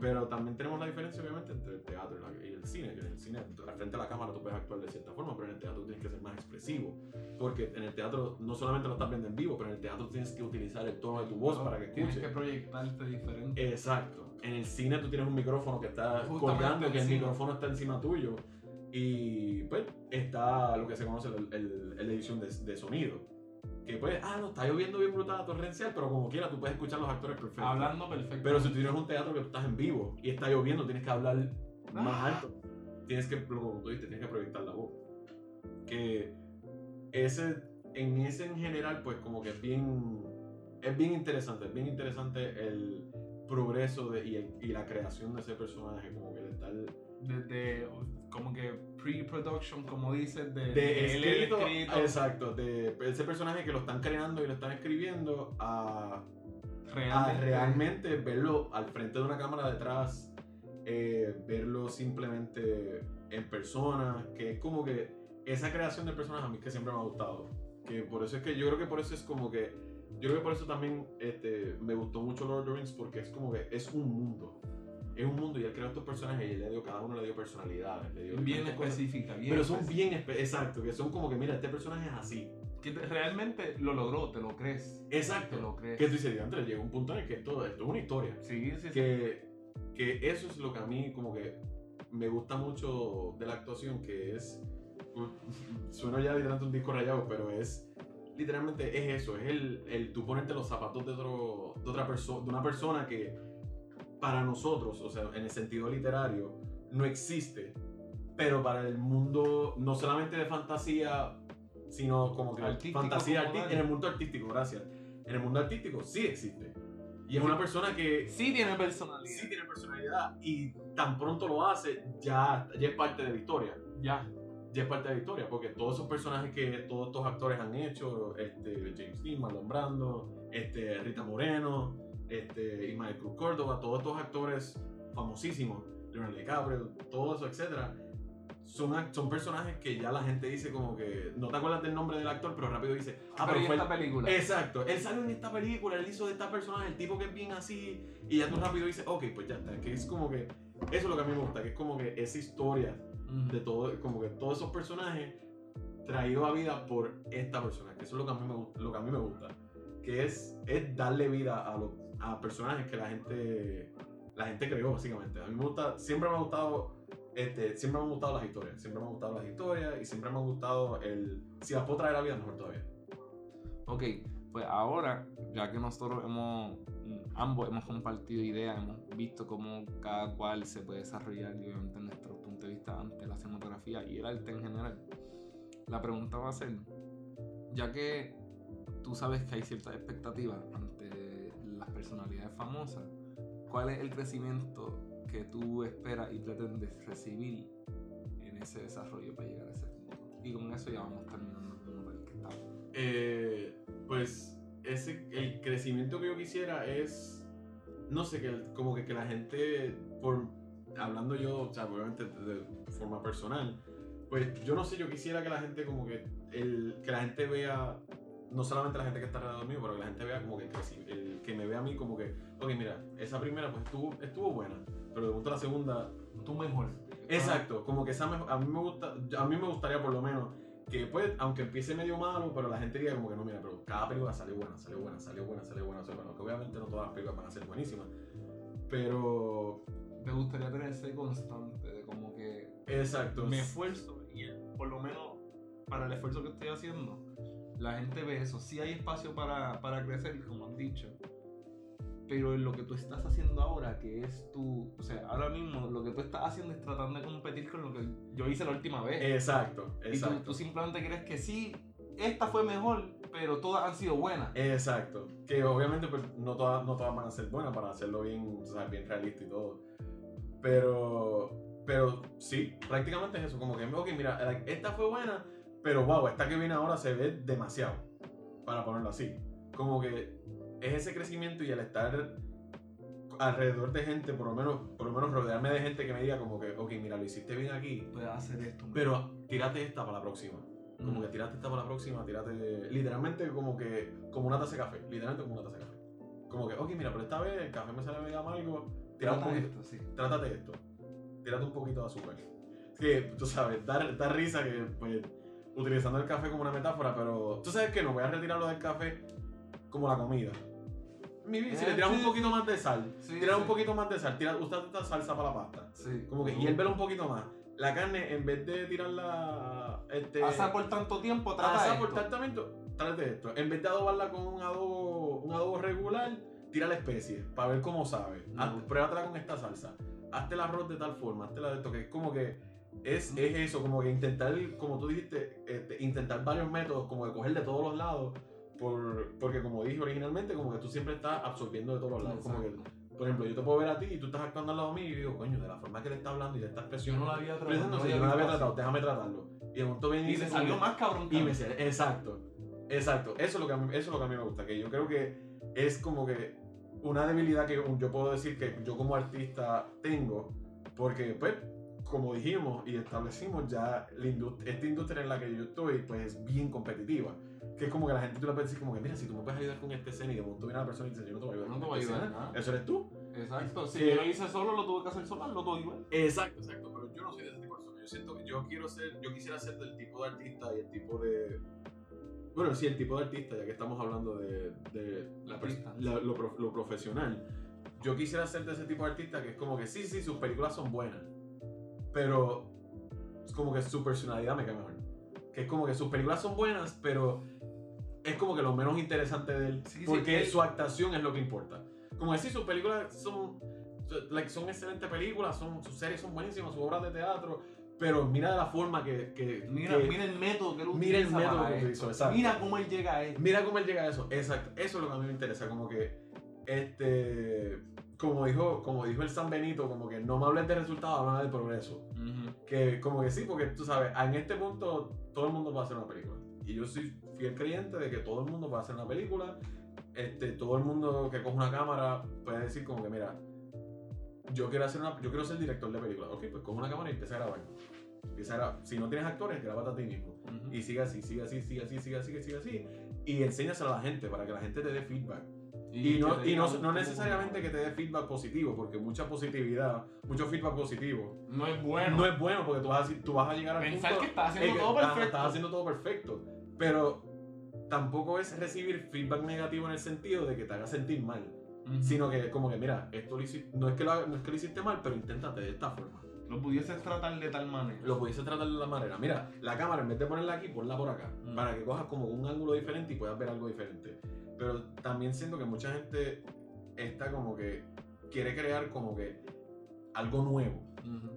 B: Pero también tenemos la diferencia, obviamente, entre el teatro y la- el cine. Que en el cine, al frente de la cámara, tú puedes actuar de cierta forma, pero en el teatro tienes que ser más expresivo. Porque en el teatro no solamente lo estás viendo en vivo, pero en el teatro tienes que utilizar el tono de tu voz para que
A: Tienes
B: escuche.
A: que proyectarte diferente.
B: Exacto. En el cine tú tienes un micrófono que está colgando, que el micrófono está encima tuyo. Y pues está lo que se conoce el edición de, de sonido. Que pues, ah, no, está lloviendo bien brutal, torrencial, pero como quiera tú puedes escuchar los actores perfectos.
A: Hablando perfecto.
B: Pero si tú tienes un teatro que tú estás en vivo y está lloviendo, tienes que hablar más
A: Ah.
B: alto. Tienes que, como tú dijiste, tienes que proyectar la voz. Que ese, en ese en general, pues como que es bien, es bien interesante, es bien interesante el progreso de, y, el- y la creación de ese personaje, como que el estar
A: Desde como que pre-production, como dices, de,
B: de escrito,
A: escrito,
B: exacto, de ese personaje que lo están creando y lo están escribiendo a a
A: realmente.
B: realmente verlo al frente de una cámara detrás, eh, verlo simplemente en persona, que es como que esa creación de personaje a mí que siempre me ha gustado. Que por eso es que yo creo que por eso es como que, yo creo que por eso también este, me gustó mucho Lord of the Rings porque es como que es un mundo. Es un mundo y él creó estos personajes y él le dio, cada uno le dio personalidades, le dio
A: bien específica, bien
B: Pero son
A: específica.
B: bien, exacto, que son como que, mira, este personaje es así.
A: Que te- realmente lo logró, te lo crees.
B: Exacto.
A: Te lo crees.
B: Que tú dices, Andrés, llega un punto en el que esto, esto es una historia.
A: Sí, sí, sí.
B: Que, eso es lo que a mí como que me gusta mucho de la actuación, que es, suena ya literalmente un disco rayado, pero es, literalmente es eso, es el, el tú ponerte los zapatos de, otro, de otra persona, de una persona que para nosotros, o sea, en el sentido literario, no existe, pero para el mundo, no solamente de fantasía, sino como que
A: Artístico
B: fantasía
A: como
B: en el mundo artístico, gracias. En el mundo artístico sí existe. Y es una persona que
A: Sí tiene personalidad.
B: sí tiene personalidad y tan pronto lo hace, ya, ya es parte de la historia.
A: Ya.
B: Ya es parte de la historia, porque todos esos personajes que todos estos actores han hecho, este, James Dean, Marlon Brando, este, Rita Moreno, este, Ismael Cruz Córdoba, todos estos actores famosísimos, Leonardo DiCaprio, todo eso, etcétera, son, son personajes que ya la gente dice como que no te acuerdas del nombre del actor, pero rápido dice, ah, pero
A: ¿y
B: fue
A: esta película.
B: Exacto, él salió en esta película, él hizo de esta personaje, el tipo que es bien así, y ya tú rápido dices, ok, pues ya está, que es como que, eso es lo que a mí me gusta, que es como que esa historia de todo, como que todos esos personajes traídos a vida por esta persona, que eso es lo que a mí me gusta, lo que a mí me gusta, que es, es darle vida a, los a personajes que la gente la gente creó, básicamente. A mí me gusta, siempre me ha gustado, este, siempre me han gustado las historias, siempre me han gustado las historias y siempre me ha gustado el, si las puedo traer a vida, mejor todavía.
A: Ok, pues ahora, ya que nosotros hemos, ambos hemos compartido ideas, hemos visto cómo cada cual se puede desarrollar y obviamente nuestro punto de vista ante la cinematografía y el arte en general, la pregunta va a ser, ya que tú sabes que hay ciertas expectativas ante las personalidades famosas, ¿cuál es el crecimiento que tú esperas y pretendes recibir en ese desarrollo para llegar a ese punto? Y con eso ya vamos terminando como tal que estamos.
B: Eh, pues ese, el crecimiento que yo quisiera es, no sé, que como que, que la gente, por hablando yo, o sea, obviamente de forma personal, pues yo no sé, yo quisiera que la gente como que, el, que la gente vea, no solamente la gente que está alrededor mío, pero que la gente vea como que, el que me vea a mí como que, ok, mira, esa primera pues estuvo, estuvo buena, pero de pronto la segunda
A: Tú mejor.
B: Exacto, como que esa mejor- a mí me gusta, a mí me gustaría por lo menos que pues, aunque empiece medio malo, pero la gente diga como que no, mira, pero cada película salió buena, salió buena, salió buena, salió buena, salió buena, que obviamente no todas las películas van a ser buenísimas, pero
A: Me gustaría tener ese constante de como que
B: exacto,
A: me esfuerzo y por lo menos para el esfuerzo que estoy haciendo, la gente ve eso. Sí hay espacio para, para crecer, como has dicho. Pero en lo que tú estás haciendo ahora, que es tu. O sea, ahora mismo lo que tú estás haciendo es tratando de competir con lo que yo hice la última vez.
B: exacto,
A: y tú,
B: exacto,
A: tú simplemente crees que sí, esta fue mejor, pero todas han sido buenas.
B: exacto, que obviamente pues no todas, no todas van a ser buenas para hacerlo bien, o sea, bien realista y todo, pero, pero sí, prácticamente es eso, como que, ok, mira, esta fue buena, pero wow, esta que viene ahora se ve demasiado, para ponerlo así. Como que es ese crecimiento y el estar alrededor de gente, por lo menos, por lo menos rodearme de gente que me diga como que, ok, mira, lo hiciste bien aquí,
A: Puedes hacer esto.
B: pero tírate esta para la próxima. Como
A: Mm.
B: que tírate esta para la próxima, tírate, literalmente como que, como una taza de café, literalmente como una taza de café. Como que, ok, mira, pero esta vez el café me sale medio amargo, tírate un poquito,
A: esto, sí.
B: trátate esto, tírate un poquito de azúcar. Que tú sabes, da, da risa que, pues, utilizando el café como una metáfora, pero tú sabes que no voy a retirarlo del café como la comida. Mi si
A: Eh,
B: le tiras
A: sí,
B: un poquito más de sal,
A: Sí,
B: tiras
A: sí.
B: un poquito más de sal, tira, usa esta salsa para la pasta.
A: Sí.
B: Como que hiervela un poquito más. La carne, en vez de tirarla. Este,
A: Asa por tanto tiempo, trata
B: asa
A: esto.
B: por tratamiento, tráete esto. En vez de adobarla con un adobo, un adobo regular, tira la especie para ver cómo sabe.
A: Mm.
B: Haz- pruébatela con esta salsa. Hazte el arroz de tal forma, hazte la de esto, que es como que es, es eso, como que intentar, como tú dijiste, este, intentar varios métodos, como de coger de todos los lados. Por, porque como dije originalmente, como que tú siempre estás absorbiendo de todos los lados. Como que, por ejemplo, yo te puedo ver a ti y tú estás actuando al lado mío y digo, coño, de la forma que le está hablando y de esta expresión.
A: Yo no la había tratado.
B: No sé, yo no la había tratado, déjame tratarlo. Y de momento viene
A: Y te
B: como
A: salió más cabrón.
B: y me sale, exacto, exacto. Eso es, lo que a mí, eso es lo que a mí me gusta, que yo creo que es como que una debilidad que yo puedo decir que yo como artista tengo, porque pues, como dijimos y establecimos ya, la indust- esta industria en la que yo estoy, pues es bien competitiva. Que es como que la gente tú le puedes decir como que, mira, si tú me puedes ayudar con este escena y de momento viene la persona y dice, yo no te voy a ayudar
A: No te voy a
B: esta
A: ayudar
B: escena. Eso eres tú.
A: Exacto. Si
B: Que-
A: yo lo hice solo, lo tuve que hacer solo, lo tuve igual.
B: Exacto, exacto, pero yo no soy de ese tipo de persona. Yo siento que yo quiero ser, yo quisiera ser del tipo de artista y el tipo de. Bueno, sí, el tipo de artista, ya que estamos hablando de, de la la- lo, lo profesional. Yo quisiera ser de ese tipo de artista que es como que sí, sí, sus películas son buenas, pero es como que su personalidad me cae mejor. Que es como que sus películas son buenas, pero es como que lo menos interesante de él,
A: Sí, sí,
B: porque
A: él-
B: su actuación es lo que importa. Como decir, sus películas son, like, son excelentes películas, son, sus series son buenísimas, sus obras de teatro, pero mira la forma que... que-
A: Mira,
B: que-
A: mira el método que él
B: Mira el método que utilizó, exacto.
A: Mira cómo él llega a esto.
B: Mira cómo él llega a eso. Exacto. Eso es lo que a mí me interesa. Como que, este, como dijo, como dijo el San Benito, como que no me hables de resultados, háblame de progreso. Que como que sí, porque tú sabes, en este punto todo el mundo puede hacer una película. Y yo soy fiel creyente de que todo el mundo puede hacer una película. Este, todo el mundo que coge una cámara puede decir como que, mira, yo quiero hacer una, yo quiero ser director de película. Ok, pues coge una cámara y empieza a grabar. Empieza a grabar. Si no tienes actores, grábate a ti mismo. Y sigue así, sigue así, sigue así, sigue así, sigue así. Y enséñaselo a la gente para que la gente te dé feedback. Y, no, y no, no necesariamente que te dé feedback positivo, porque mucha positividad, mucho feedback positivo,
A: No es bueno.
B: no es bueno porque tú vas a, tú vas a llegar al
A: Pensar
B: punto
A: que estás haciendo
B: en que
A: todo perfecto.
B: Estás haciendo todo perfecto. Pero tampoco es recibir feedback negativo en el sentido de que te haga sentir mal.
A: Ujú.
B: sino que como que, mira, esto lo hici- no, es que lo, no es que lo hiciste mal, pero inténtate de esta forma.
A: Lo pudieses tratar de tal manera.
B: Lo pudiese tratar de la manera, mira, la cámara en vez de ponerla aquí, ponla por acá,
A: Mm.
B: para que cojas como un ángulo diferente y puedas ver algo diferente. Pero también siento que mucha gente está como que quiere crear como que algo nuevo.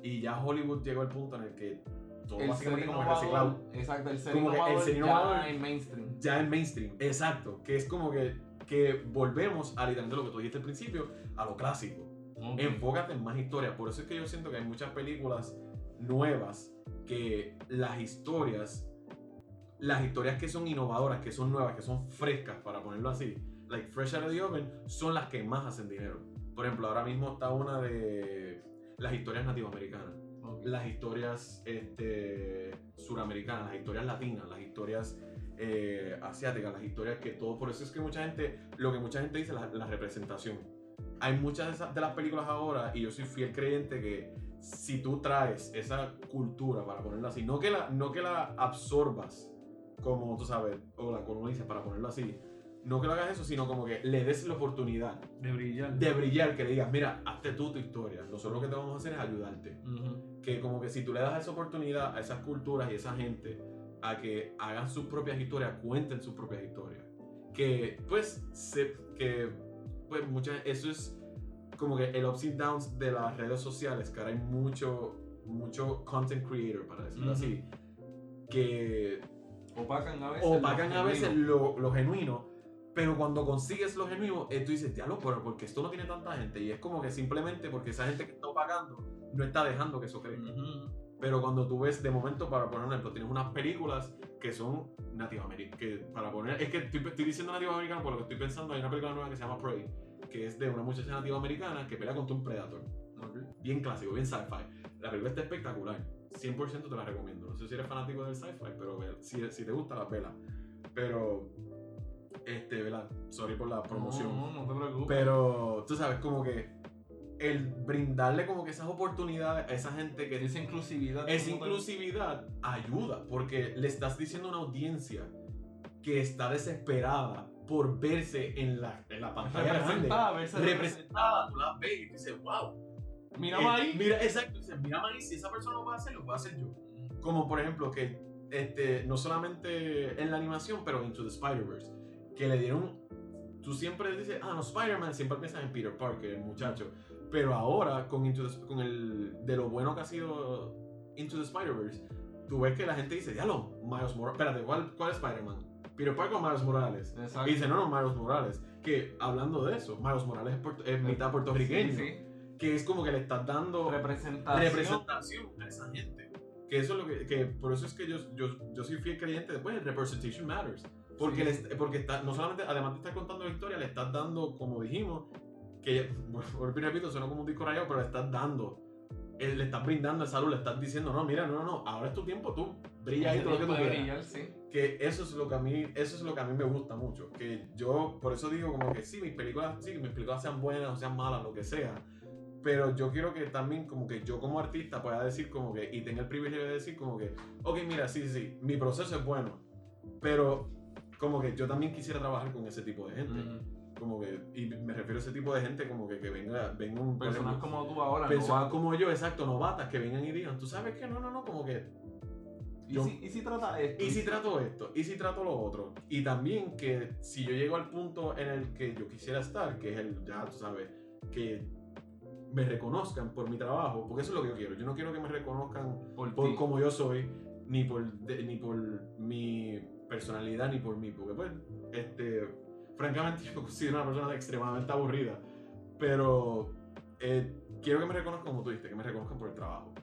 B: Y ya Hollywood llegó al punto en el que todo
A: El
B: básicamente como
A: innovador,
B: reciclado.
A: exacto, el ser
B: Como que el
A: innovador ya en mainstream.
B: Ya en mainstream, exacto. Que es como que, que volvemos a literalmente lo que tú dijiste al principio, a lo clásico.
A: Ok.
B: Enfócate en más historias. Por eso es que yo siento que hay muchas películas nuevas que las historias, las historias que son innovadoras, que son nuevas, que son frescas, para ponerlo así, like fresh out of the oven, son las que más hacen dinero. Por ejemplo, ahora mismo está una de las historias nativoamericanas
A: Ok.
B: las historias este, suramericanas, las historias latinas, las historias eh, asiáticas, las historias que todo. Por eso es que mucha gente, lo que mucha gente dice, la, la representación. Hay muchas de, esas- de las películas ahora, y yo soy fiel creyente que si tú traes esa cultura, para ponerlo así, no que la, no que la absorbas, como tú sabes, o la colonices, para ponerlo así, no que lo hagas eso, sino como que le des la oportunidad
A: De brillar.
B: de brillar, que le digas, mira, hazte tú tu historia, nosotros lo que te vamos a hacer es ayudarte
A: Ujú.
B: que como que si tú le das esa oportunidad a esas culturas y a esa gente a que hagan sus propias historias, cuenten sus propias historias, que pues se, que pues muchas eso es como que el ups y downs de las redes sociales, que ahora hay mucho mucho content creator para decirlo
A: Ujú.
B: así, que
A: Opacan a veces.
B: opacan
A: lo
B: a veces
A: genuino.
B: lo, lo genuino, pero cuando consigues lo genuino, eh, tú dices, diablo, pero porque esto no tiene tanta gente, y es como que simplemente porque esa gente que está opacando no está dejando que eso crezca.
A: Ujú.
B: Pero cuando tú ves, de momento, para poner un ejemplo, tienes unas películas que son nativoamericanas. Que para poner, es que estoy, estoy diciendo nativoamericano por lo que estoy pensando. Hay una película nueva que se llama Prey, que es de una muchacha nativoamericana que pelea contra un predator. Bien clásico, bien sci-fi. La película está espectacular. 100% te la recomiendo. No sé si eres fanático del sci-fi, pero si, si te gusta, la vela. Pero, este, vela. Sorry por la promoción.
A: No, no, no te preocupes.
B: Pero, tú sabes, como que el brindarle como que esas oportunidades a esa gente que
A: esa inclusividad.
B: esa
A: como tal.
B: inclusividad ayuda porque le estás diciendo a una audiencia que está desesperada por verse en la, en la pantalla grande.
A: Representada, verse
B: Representada, tú la ves y dices, wow.
A: Mira
B: Eh,
A: ahí.
B: Mira, exacto, dices, mira ahí, si esa persona lo puede hacer, lo puedo hacer yo. Como por ejemplo que este, no solamente en la animación, pero Into the Spider-Verse, que le dieron, tú siempre dices, ah, no, Spider-Man, siempre piensas en Peter Parker, el muchacho, pero ahora con, Into the- con el, de lo bueno que ha sido Into the Spider-Verse, tú ves que la gente dice, diablo, Miles Morales, espérate, ¿cuál, cuál Spider-Man? ¿Peter Parker o Miles Morales?
A: Exacto.
B: Y dice, no, no, Miles Morales. Que hablando de eso, Miles Morales es, puerto- es mitad puertorriqueño.
A: Sí, sí.
B: Que es como que le estás dando
A: Representación.
B: representación a esa gente. Que eso es lo que, que por eso es que yo, yo, yo soy fiel creyente después, el representation matters. Porque,
A: Sí.
B: les- porque está, no solamente, además de estar contando la historia, le estás dando, como dijimos, que, bueno, repito, suena como un disco rayado, pero le estás dando, eh, le estás brindando esa luz, le estás diciendo, no, mira, no, no, no, ahora es tu tiempo, tú brilla ahí todo lo que tú quieras
A: brillar, sí.
B: que eso es lo que a mí eso es lo que a mí me gusta mucho que yo por eso digo como que sí mis películas sí mis películas sean buenas o sean malas lo que sea pero yo quiero que también como que yo como artista pueda decir como que y tenga el privilegio de decir como que ok mira sí sí mi proceso es bueno pero como que yo también quisiera trabajar con ese tipo de gente
A: Ujú.
B: como que y me refiero a ese tipo de gente como que, que venga venga un
A: Personas
B: ejemplo,
A: como tú ahora.
B: personas como yo exacto novatas que vengan y digan tú sabes que no no no como que
A: ¿Y,
B: yo-
A: si, ¿Y si trata esto?
B: ¿Y si trato esto? ¿Y si trato lo otro? Y también que si yo llego al punto en el que yo quisiera estar, que es el, ya tú sabes, que me reconozcan por mi trabajo, porque eso es lo que yo quiero. Yo no quiero que me reconozcan
A: por,
B: por como yo soy, ni por, de- ni por mi personalidad, ni por mí, porque pues, este, francamente yo me considero una persona extremadamente aburrida, pero eh, quiero que me reconozcan como tú dijiste, que me reconozcan por el trabajo.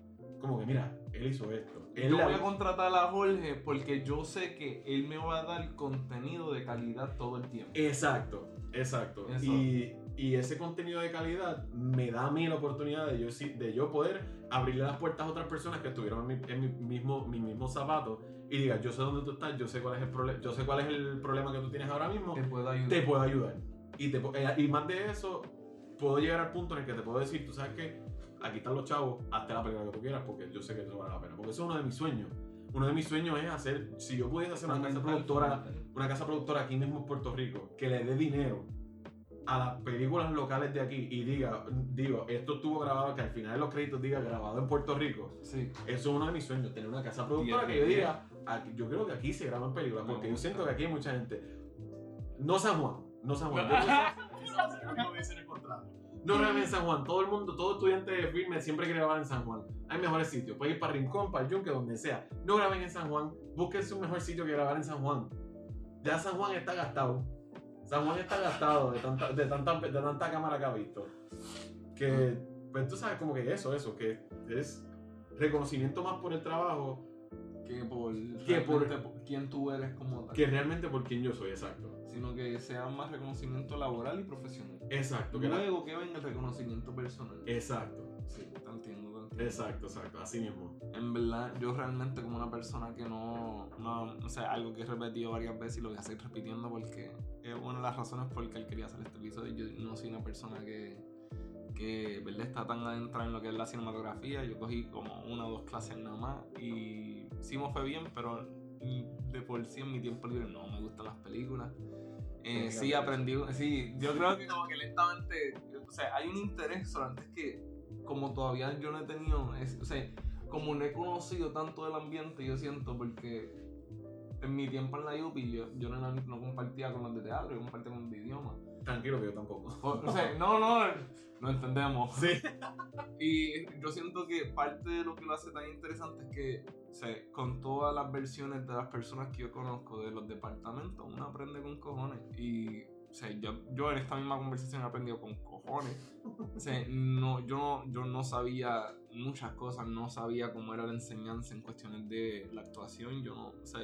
B: Como que mira, él hizo esto. Él
A: Yo voy a contratar a Jorge porque yo sé que él me va a dar contenido de calidad todo el tiempo.
B: Exacto, exacto.
A: Eso.
B: Y, y ese contenido de calidad me da a mí la oportunidad de yo, de yo poder abrirle las puertas a otras personas que estuvieron en mi, en mi mismo, mi mismo zapato y diga, yo sé dónde tú estás, yo sé cuál es el problema, yo sé cuál es el problema que tú tienes ahora mismo,
A: Te puedo ayudar.
B: te puedo ayudar. Y, te, eh, y más de eso, puedo llegar al punto en el que te puedo decir, tú sabes que aquí están los chavos, hazte la película que tú quieras porque yo sé que eso vale la pena. Porque eso es uno de mis sueños. Uno de mis sueños es hacer, si yo pudiese hacer una casa productora una casa productora aquí mismo en Puerto Rico que le dé dinero a las películas locales de aquí y diga, digo, esto estuvo grabado, que al final de los créditos diga grabado en Puerto Rico,
A: Sí.
B: eso es uno de mis sueños, tener una casa productora que yo diga, aquí- yo creo que aquí se graban películas,
A: Me
B: porque yo siento que aquí hay mucha gente. No San Juan, no San Juan. no graben en San Juan, todo el mundo, todo estudiante de filme siempre quiere grabar en San Juan. Hay mejores sitios, pueden ir para Rincón, para el Yunque, donde sea. No graben en San Juan, búsquense un mejor sitio que grabar en San Juan. Ya San Juan está gastado. Juan está gastado de tanta, de tanta, de tanta cámara que ha visto. Que, pues tú sabes como que eso, eso, que es reconocimiento más por el trabajo
A: Que por,
B: Que por-
A: quién tú eres como tal.
B: que realmente por quien yo soy, exacto.
A: Sino que sea más reconocimiento laboral y profesional.
B: Exacto, que la-
A: Luego que venga el reconocimiento personal.
B: exacto,
A: Sí, te entiendo.
B: Exacto, exacto, así mismo.
A: En verdad, yo realmente como una persona que no, no, o sea, algo que he repetido varias veces y lo voy a seguir repitiendo porque es una de las razones por que él quería hacer este episodio. Yo no soy una persona que, que ¿verdad? está tan adentrada en lo que es la cinematografía. Yo cogí como una o dos clases nada más y sí me fue bien, pero de por sí en mi tiempo libre no me gustan las películas. Eh, sí, aprendí, sí, yo creo que como que lentamente, o sea, hay un interés, solamente es que como todavía yo no he tenido, es- o sea, como no he conocido tanto del ambiente, yo siento, porque en mi tiempo en la UPI yo, yo no, no compartía con los de teatro, yo compartía con los de idioma.
B: Tranquilo que yo tampoco.
A: O, o sea, no, no, no entendemos.
B: Sí.
A: Y yo siento que parte de lo que lo hace tan interesante es que o sea, con todas las versiones de las personas que yo conozco de los departamentos, uno aprende con cojones. Y sea, yo, yo en esta misma conversación he aprendido con cojones. O sea, no, yo, no, yo no sabía muchas cosas, no sabía cómo era la enseñanza en cuestiones de la actuación. Yo no, o sea,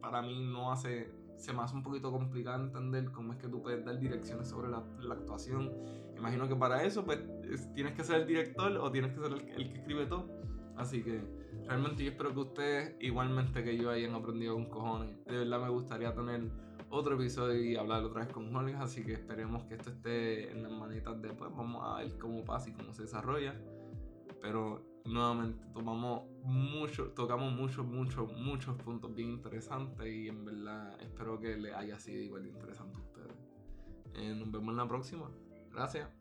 A: para mí no hace, se me hace un poquito complicado entender cómo es que tú puedes dar direcciones sobre la, la actuación. Imagino que para eso pues es- tienes que ser el director o tienes que ser el, el que escribe todo. Así que realmente yo espero que ustedes, igualmente que yo, hayan aprendido con cojones. De verdad me gustaría tener otro episodio y hablar otra vez con Olga, así que esperemos que esto esté en las manitas de pues vamos a ver cómo pasa y cómo se desarrolla. Pero nuevamente tomamos mucho, tocamos muchos, muchos, muchos puntos bien interesantes y en verdad espero que les haya sido igual de interesante a ustedes. Eh, nos vemos en la próxima. Gracias.